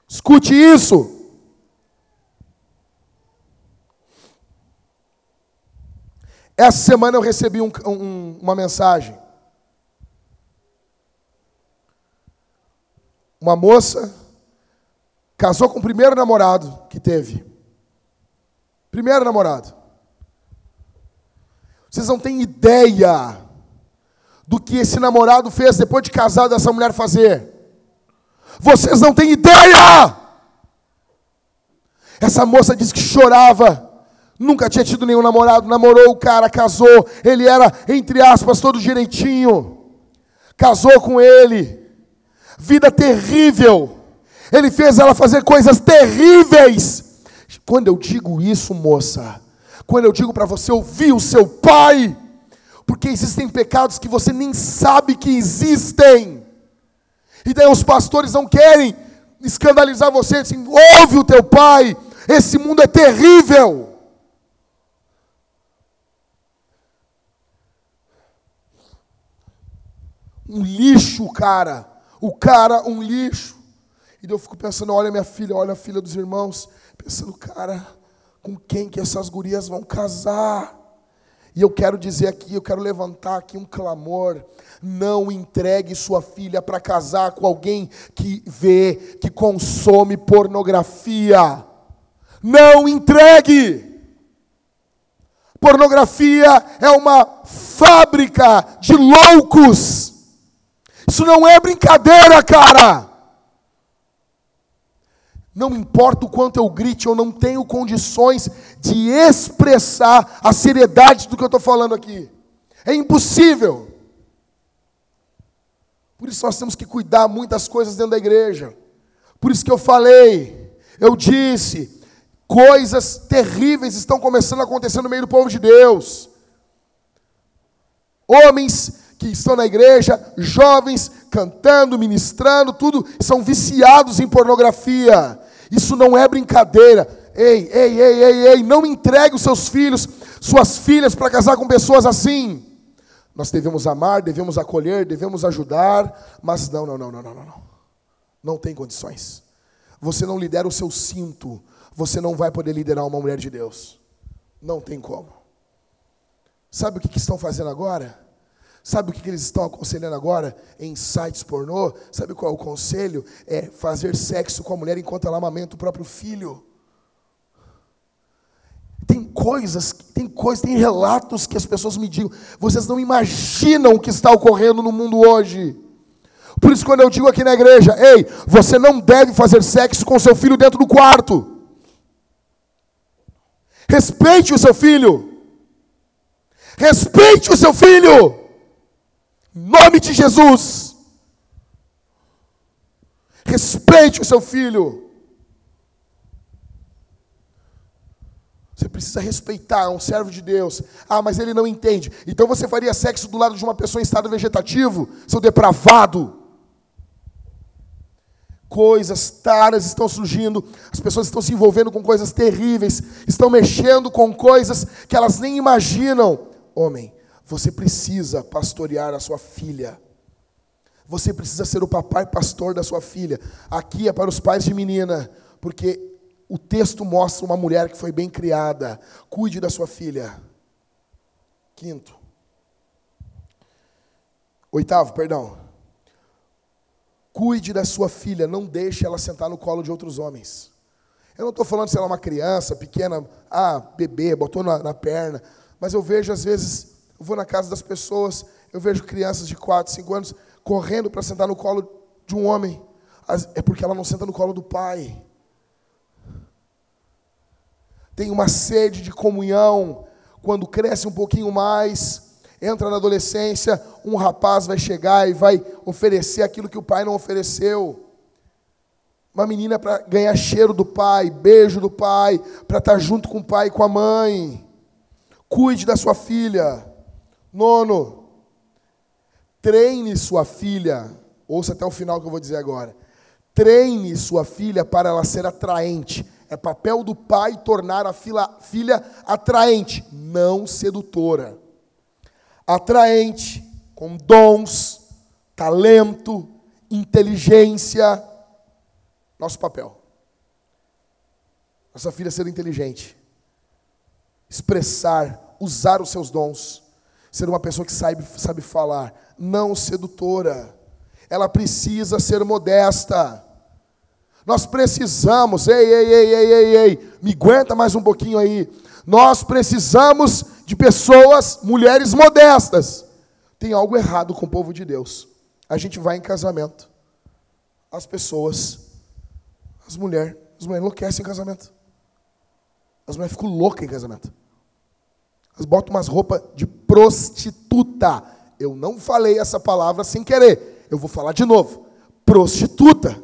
Escute isso. Essa semana eu recebi um, um, uma mensagem. Uma moça casou com o primeiro namorado que teve. Primeiro namorado. Vocês não têm ideia do que esse namorado fez depois de casado essa mulher fazer. Vocês não têm ideia! Essa moça disse que chorava Nunca tinha tido nenhum namorado, namorou o cara, casou. Ele era, entre aspas, todo direitinho. Casou com ele. Vida terrível. Ele fez ela fazer coisas terríveis. Quando eu digo isso, moça, quando eu digo para você ouvir o seu pai, porque existem pecados que você nem sabe que existem. E daí os pastores não querem escandalizar você, assim, ouve o teu pai, esse mundo é terrível. um lixo, cara. O cara, um lixo. E eu fico pensando, olha minha filha, olha a filha dos irmãos. Pensando, cara, com quem que essas gurias vão casar? E eu quero dizer aqui, eu quero levantar aqui um clamor. Não entregue sua filha para casar com alguém que vê, que consome pornografia. Não entregue! Pornografia é uma fábrica de loucos. Isso não é brincadeira, cara. Não importa o quanto eu grite, eu não tenho condições de expressar a seriedade do que eu estou falando aqui. É impossível. Por isso nós temos que cuidar muitas coisas dentro da igreja. Por isso que eu falei, eu disse, coisas terríveis estão começando a acontecer no meio do povo de Deus. Homens que estão na igreja, jovens cantando, ministrando, tudo, são viciados em pornografia. Isso não é brincadeira. Ei, ei, ei, ei, ei, não entregue os seus filhos, suas filhas para casar com pessoas assim. Nós devemos amar, devemos acolher, devemos ajudar, mas não, não, não, não, não, não. Não tem condições. Você não lidera o seu cinto, você não vai poder liderar uma mulher de Deus. Não tem como. Sabe o que, que estão fazendo agora? Sabe o que eles estão aconselhando agora em sites pornô? Sabe qual é o conselho? É fazer sexo com a mulher enquanto ela amamenta o próprio filho. Tem coisas, tem coisas, tem relatos que as pessoas me digam. Vocês não imaginam o que está ocorrendo no mundo hoje. Por isso, quando eu digo aqui na igreja, ei, você não deve fazer sexo com seu filho dentro do quarto. Respeite o seu filho. Respeite o seu filho. Nome de Jesus. Respeite o seu filho. Você precisa respeitar, um servo de Deus. Ah, mas ele não entende. Então você faria sexo do lado de uma pessoa em estado vegetativo, seu depravado. Coisas taras estão surgindo, as pessoas estão se envolvendo com coisas terríveis, estão mexendo com coisas que elas nem imaginam. Homem, você precisa pastorear a sua filha. Você precisa ser o papai pastor da sua filha. Aqui é para os pais de menina, porque o texto mostra uma mulher que foi bem criada. Cuide da sua filha. Quinto. Oitavo, perdão. Cuide da sua filha, não deixe ela sentar no colo de outros homens. Eu não estou falando se ela é uma criança pequena, ah, bebê, botou na, na perna. Mas eu vejo, às vezes, eu vou na casa das pessoas, eu vejo crianças de 4, 5 anos correndo para sentar no colo de um homem. É porque ela não senta no colo do pai. Tem uma sede de comunhão. Quando cresce um pouquinho mais, entra na adolescência, um rapaz vai chegar e vai oferecer aquilo que o pai não ofereceu. Uma menina para ganhar cheiro do pai, beijo do pai, para estar tá junto com o pai e com a mãe. Cuide da sua filha. Nono, treine sua filha. Ouça até o final que eu vou dizer agora. Treine sua filha para ela ser atraente. É papel do pai tornar a filha atraente, não sedutora. Atraente, com dons, talento, inteligência nosso papel. Nossa filha ser inteligente, expressar, usar os seus dons, ser uma pessoa que sabe, sabe falar, não sedutora. Ela precisa ser modesta. Nós precisamos, ei, ei, ei, ei, ei, ei, me aguenta mais um pouquinho aí. Nós precisamos de pessoas, mulheres modestas. Tem algo errado com o povo de Deus. A gente vai em casamento, as pessoas as mulheres, as mulheres enlouquecem em casamento. As mulheres ficam loucas em casamento. Elas botam umas roupas de prostituta. Eu não falei essa palavra sem querer. Eu vou falar de novo. Prostituta.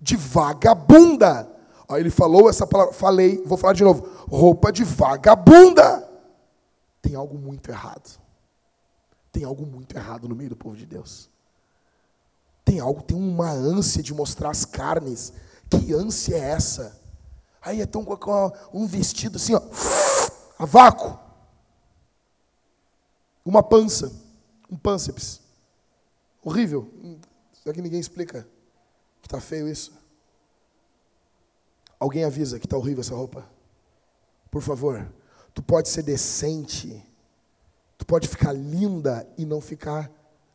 De vagabunda. Aí ele falou essa palavra, falei, vou falar de novo. Roupa de vagabunda. Tem algo muito errado. Tem algo muito errado no meio do povo de Deus. Tem algo, tem uma ânsia de mostrar as carnes que ânsia é essa? Aí é tão com um vestido assim, ó, a vácuo. Uma pança, um pânceps. Horrível. Será que ninguém explica que está feio isso? Alguém avisa que está horrível essa roupa? Por favor, tu pode ser decente, tu pode ficar linda e não ficar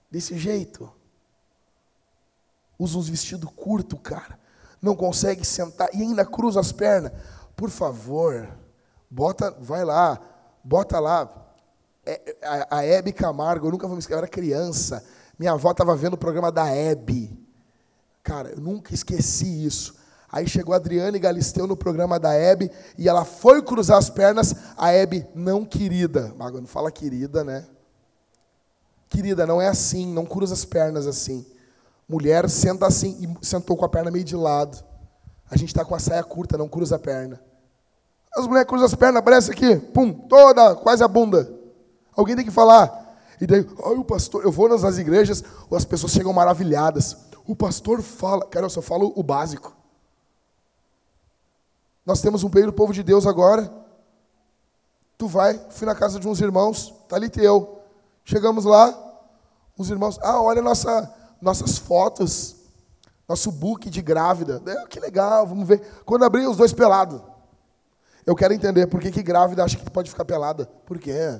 desse jeito. Usa uns vestidos curtos, cara não consegue sentar e ainda cruza as pernas. Por favor, bota, vai lá, bota lá. É, a, a Hebe Camargo, eu nunca vou me esquecer, eu era criança. Minha avó estava vendo o programa da Hebe. Cara, eu nunca esqueci isso. Aí chegou a Adriane Galisteu no programa da Hebe e ela foi cruzar as pernas. A Hebe, não querida. Mago, não fala querida, né? Querida, não é assim, não cruza as pernas assim. Mulher senta assim e sentou com a perna meio de lado. A gente está com a saia curta, não cruza a perna. As mulheres cruzam as pernas, aparece aqui, pum, toda, quase a bunda. Alguém tem que falar. E daí, ai, o pastor, eu vou nas, igrejas, as pessoas chegam maravilhadas. O pastor fala, cara, eu só falo o básico. Nós temos um período do povo de Deus agora. Tu vai, fui na casa de uns irmãos, tá ali teu. Chegamos lá, os irmãos, ah, olha nossa nossas fotos, nosso book de grávida. É, que legal, vamos ver. Quando abrir os dois pelados. Eu quero entender por que, que grávida acha que pode ficar pelada. Por quê?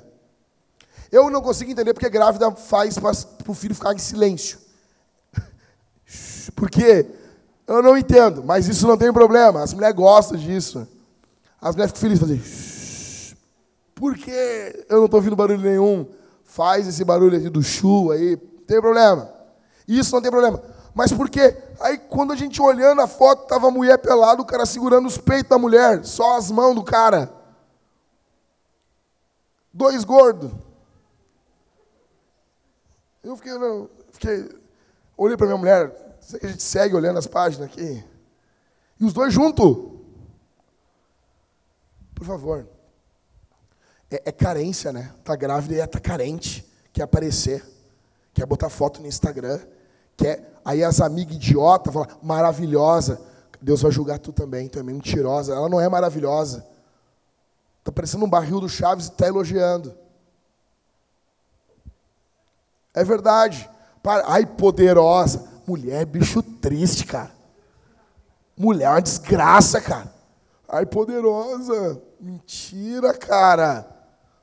Eu não consigo entender porque grávida faz para o filho ficar em silêncio. [laughs] Por quê? Eu não entendo, mas isso não tem problema. As mulheres gostam disso. As mulheres ficam felizes fazer. [laughs] Por que eu não estou ouvindo barulho nenhum? Faz esse barulho aqui do chu aí, não tem problema. Isso não tem problema. Mas por quê? Aí quando a gente olhando a foto, tava a mulher pelada, o cara segurando os peitos da mulher, só as mãos do cara. Dois gordos. Eu fiquei, não, fiquei olhei para minha mulher, sei que a gente segue olhando as páginas aqui. E os dois juntos. Por favor. É, é carência, né? Tá grávida e é tá carente, quer aparecer, quer botar foto no Instagram Quer, aí as amigas idiota falam, maravilhosa. Deus vai julgar tu também, tu é mentirosa. Ela não é maravilhosa. Está parecendo um barril do Chaves e está elogiando. É verdade. Ai, poderosa. Mulher é bicho triste, cara. Mulher é uma desgraça, cara. Ai, poderosa. Mentira, cara.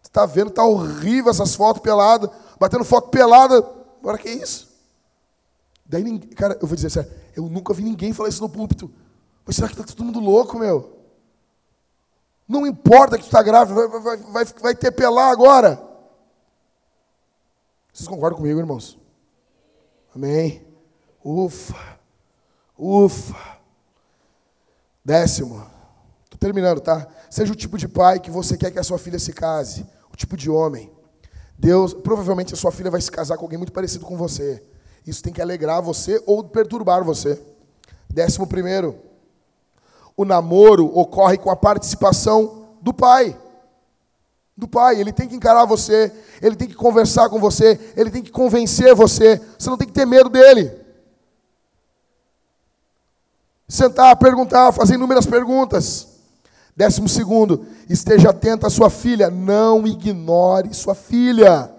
Você tá vendo, tá horrível essas fotos peladas. Batendo foto pelada. Agora que é isso? Daí, cara, eu vou dizer sério, eu nunca vi ninguém falar isso no púlpito. Mas será que tá todo mundo louco, meu? Não importa que tu está grávida, vai, vai, vai, vai ter pelar agora. Vocês concordam comigo, irmãos? Amém. Ufa. Ufa. Décimo. Estou terminando, tá? Seja o tipo de pai que você quer que a sua filha se case. O tipo de homem. Deus, provavelmente a sua filha vai se casar com alguém muito parecido com você. Isso tem que alegrar você ou perturbar você. Décimo primeiro. O namoro ocorre com a participação do pai. Do pai. Ele tem que encarar você, ele tem que conversar com você, ele tem que convencer você. Você não tem que ter medo dele. Sentar, perguntar, fazer inúmeras perguntas. Décimo segundo, esteja atento à sua filha, não ignore sua filha.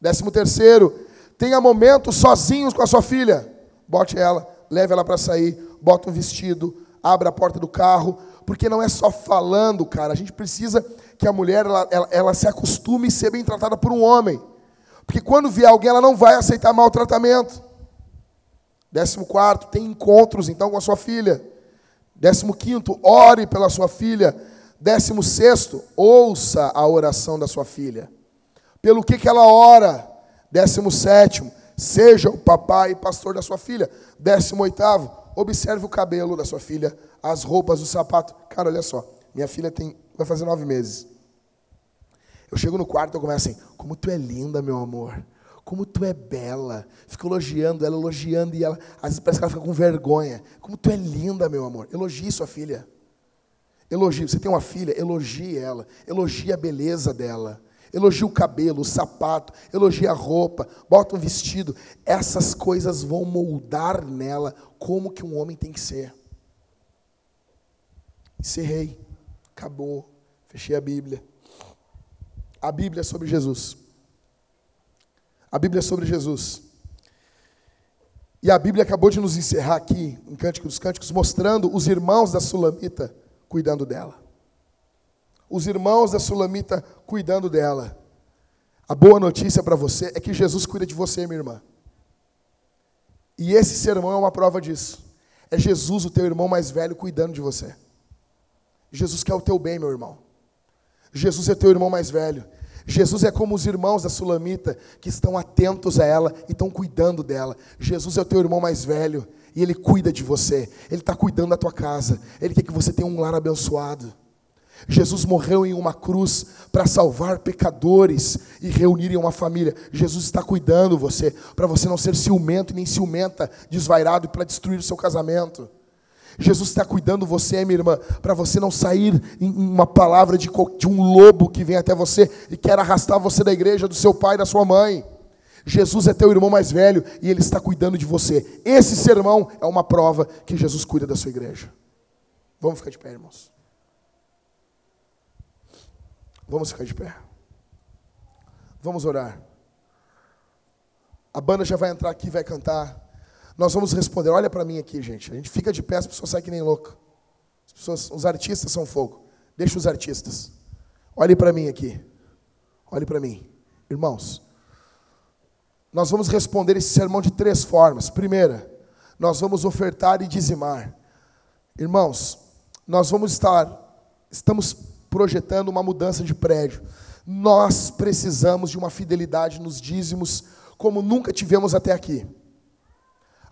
Décimo terceiro, tenha momentos sozinhos com a sua filha. Bote ela, leve ela para sair, bota um vestido, abra a porta do carro, porque não é só falando, cara. A gente precisa que a mulher ela, ela, ela se acostume a ser bem tratada por um homem. Porque quando vier alguém, ela não vai aceitar maltratamento. Décimo quarto, tem encontros então com a sua filha. Décimo quinto, ore pela sua filha. Décimo sexto, ouça a oração da sua filha. Pelo que, que ela ora? Décimo sétimo, seja o papai e pastor da sua filha. Décimo oitavo, observe o cabelo da sua filha, as roupas, o sapato. Cara, olha só, minha filha tem, vai fazer nove meses. Eu chego no quarto e começo assim, como tu é linda, meu amor. Como tu é bela. Fico elogiando ela, elogiando, e ela, às vezes parece que ela fica com vergonha. Como tu é linda, meu amor. Elogie sua filha. Elogie. Você tem uma filha, elogie ela. Elogie a beleza dela. Elogie o cabelo, o sapato, elogie a roupa, bota um vestido. Essas coisas vão moldar nela como que um homem tem que ser. Encerrei. Acabou. Fechei a Bíblia. A Bíblia é sobre Jesus. A Bíblia é sobre Jesus. E a Bíblia acabou de nos encerrar aqui, em Cântico dos Cânticos, mostrando os irmãos da Sulamita cuidando dela. Os irmãos da Sulamita cuidando dela. A boa notícia para você é que Jesus cuida de você, minha irmã. E esse sermão é uma prova disso. É Jesus, o teu irmão mais velho, cuidando de você. Jesus quer o teu bem, meu irmão. Jesus é teu irmão mais velho. Jesus é como os irmãos da Sulamita que estão atentos a ela e estão cuidando dela. Jesus é o teu irmão mais velho e ele cuida de você. Ele está cuidando da tua casa. Ele quer que você tenha um lar abençoado. Jesus morreu em uma cruz para salvar pecadores e reunir em uma família. Jesus está cuidando você para você não ser ciumento e nem ciumenta, desvairado para destruir o seu casamento. Jesus está cuidando você, minha irmã, para você não sair em uma palavra de, de um lobo que vem até você e quer arrastar você da igreja, do seu pai, da sua mãe. Jesus é teu irmão mais velho e ele está cuidando de você. Esse sermão é uma prova que Jesus cuida da sua igreja. Vamos ficar de pé, irmãos. Vamos ficar de pé. Vamos orar. A banda já vai entrar aqui, vai cantar. Nós vamos responder. Olha para mim aqui, gente. A gente fica de pé, as pessoas saem que nem louca. As pessoas, os artistas são fogo. Deixa os artistas. Olhe para mim aqui. Olhe para mim. Irmãos, nós vamos responder esse sermão de três formas. Primeira, nós vamos ofertar e dizimar. Irmãos, nós vamos estar, estamos projetando uma mudança de prédio. Nós precisamos de uma fidelidade nos dízimos como nunca tivemos até aqui.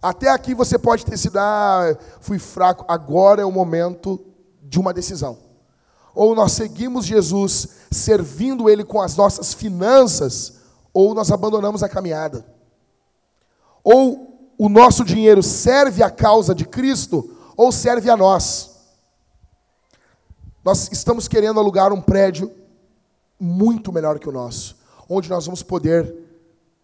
Até aqui você pode ter sido, ah, fui fraco, agora é o momento de uma decisão. Ou nós seguimos Jesus servindo Ele com as nossas finanças, ou nós abandonamos a caminhada. Ou o nosso dinheiro serve à causa de Cristo, ou serve a nós. Nós estamos querendo alugar um prédio muito melhor que o nosso, onde nós vamos poder,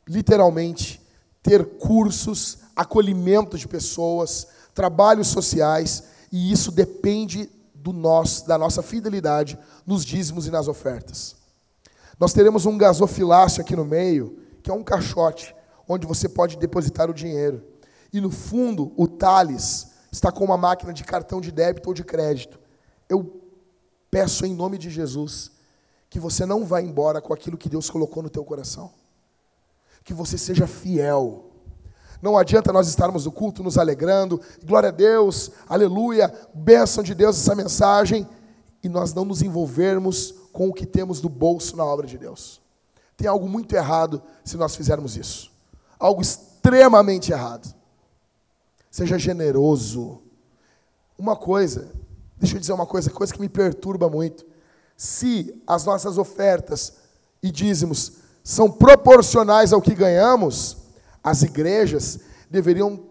literalmente, ter cursos, acolhimento de pessoas, trabalhos sociais, e isso depende do nosso, da nossa fidelidade nos dízimos e nas ofertas. Nós teremos um gasofilácio aqui no meio, que é um caixote, onde você pode depositar o dinheiro. E no fundo, o Thales está com uma máquina de cartão de débito ou de crédito. Eu peço em nome de Jesus que você não vá embora com aquilo que Deus colocou no teu coração. Que você seja fiel. Não adianta nós estarmos no culto nos alegrando, glória a Deus, aleluia, bênção de Deus essa mensagem, e nós não nos envolvermos com o que temos do bolso na obra de Deus. Tem algo muito errado se nós fizermos isso. Algo extremamente errado. Seja generoso. Uma coisa, deixa eu dizer uma coisa, coisa que me perturba muito. Se as nossas ofertas e dízimos são proporcionais ao que ganhamos, as igrejas deveriam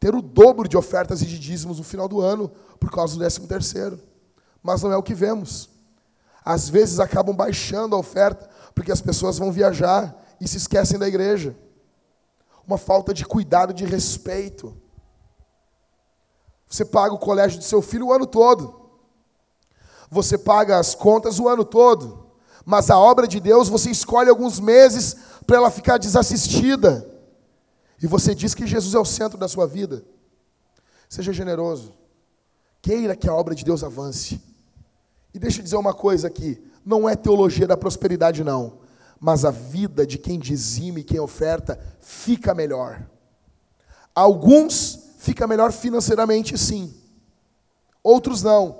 ter o dobro de ofertas e de dízimos no final do ano, por causa do décimo terceiro. Mas não é o que vemos. Às vezes acabam baixando a oferta, porque as pessoas vão viajar e se esquecem da igreja. Uma falta de cuidado, de respeito. Você paga o colégio do seu filho o ano todo. Você paga as contas o ano todo. Mas a obra de Deus, você escolhe alguns meses para ela ficar desassistida. E você diz que Jesus é o centro da sua vida. Seja generoso. Queira que a obra de Deus avance. E deixa eu dizer uma coisa aqui: não é teologia da prosperidade, não. Mas a vida de quem dizime, quem oferta, fica melhor. Alguns fica melhor financeiramente, sim. Outros não.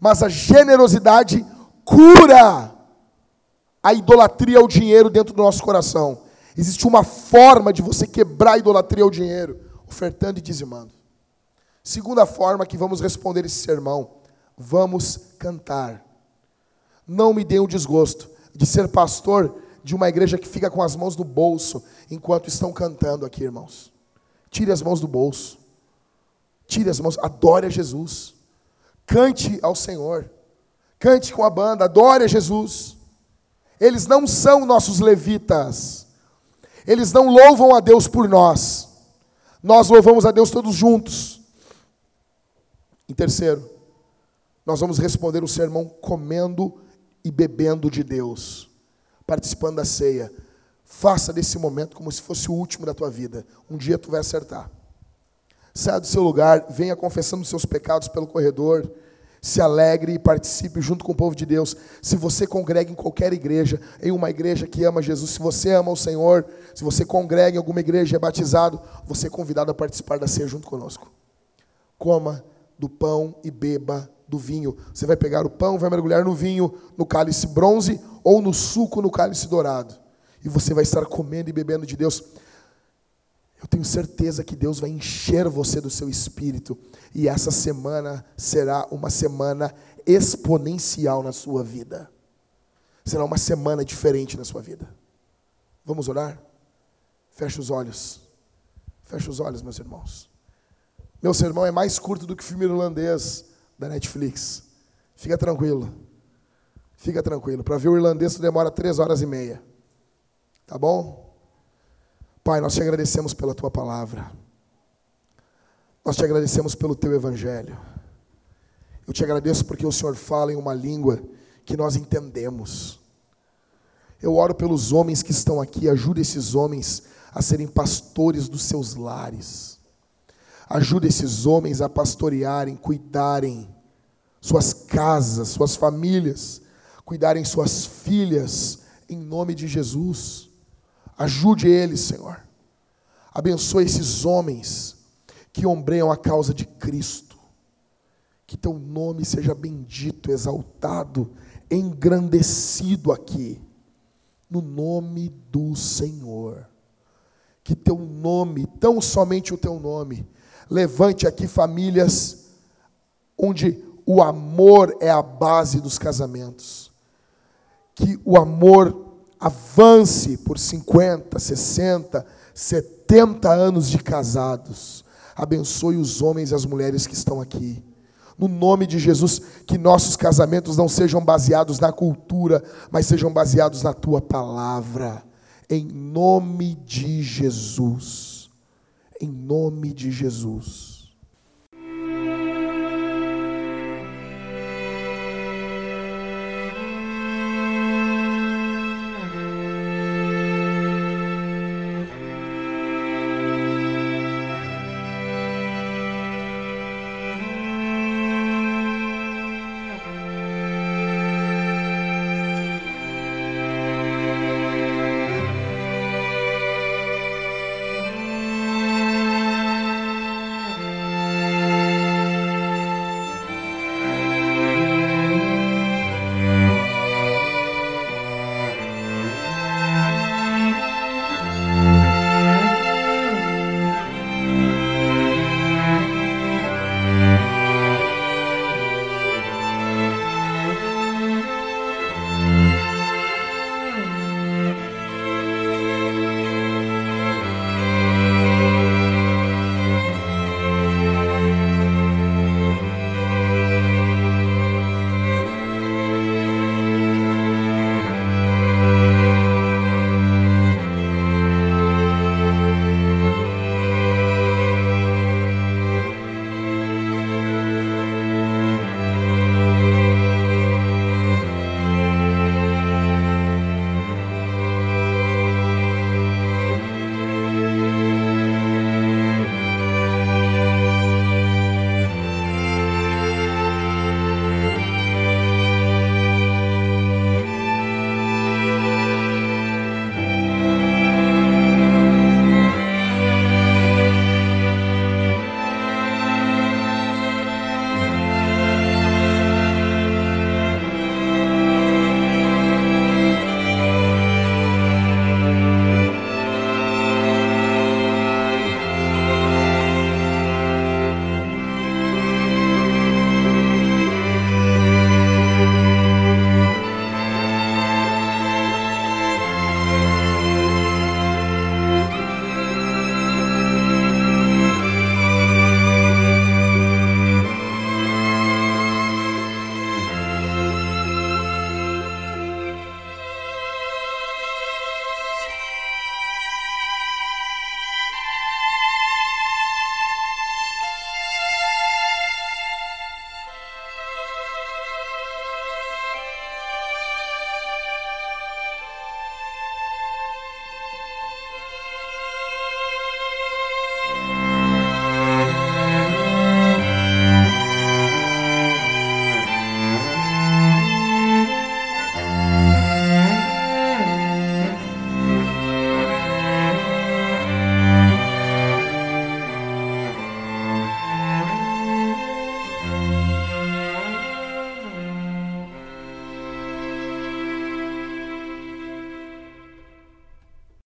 Mas a generosidade cura a idolatria ao dinheiro dentro do nosso coração. Existe uma forma de você quebrar a idolatria ao dinheiro, ofertando e dizimando. Segunda forma que vamos responder esse sermão, vamos cantar. Não me dê o desgosto de ser pastor de uma igreja que fica com as mãos no bolso enquanto estão cantando aqui, irmãos. Tire as mãos do bolso. Tire as mãos, adore a Jesus. Cante ao Senhor. Cante com a banda, adore a Jesus. Eles não são nossos levitas. Eles não louvam a Deus por nós. Nós louvamos a Deus todos juntos. Em terceiro, nós vamos responder o sermão comendo e bebendo de Deus, participando da ceia. Faça desse momento como se fosse o último da tua vida. Um dia tu vai acertar. Saia do seu lugar, venha confessando os seus pecados pelo corredor, se alegre e participe junto com o povo de Deus. Se você congrega em qualquer igreja, em uma igreja que ama Jesus, se você ama o Senhor, se você congrega em alguma igreja e é batizado, você é convidado a participar da ceia junto conosco. Coma do pão e beba do vinho. Você vai pegar o pão, vai mergulhar no vinho, no cálice bronze ou no suco no cálice dourado. E você vai estar comendo e bebendo de Deus. Eu tenho certeza que Deus vai encher você do seu espírito. E essa semana será uma semana exponencial na sua vida. Será uma semana diferente na sua vida. Vamos orar? Feche os olhos. Feche os olhos, meus irmãos. Meu sermão é mais curto do que o filme irlandês da Netflix. Fica tranquilo. Fica tranquilo. Para ver o irlandês demora três horas e meia. Tá bom? Pai, nós te agradecemos pela tua palavra. Nós te agradecemos pelo teu evangelho. Eu te agradeço porque o Senhor fala em uma língua que nós entendemos. Eu oro pelos homens que estão aqui, ajude esses homens a serem pastores dos seus lares. Ajude esses homens a pastorearem, cuidarem suas casas, suas famílias, cuidarem suas filhas, em nome de Jesus. Ajude eles, Senhor. Abençoe esses homens que ombreiam a causa de Cristo. Que teu nome seja bendito, exaltado, engrandecido aqui, no nome do Senhor. Que teu nome, tão somente o teu nome, levante aqui famílias onde o amor é a base dos casamentos. Que o amor avance por 50, 60, 70 anos de casados. Abençoe os homens e as mulheres que estão aqui. No nome de Jesus, que nossos casamentos não sejam baseados na cultura, mas sejam baseados na tua palavra. Em nome de Jesus. Em nome de Jesus.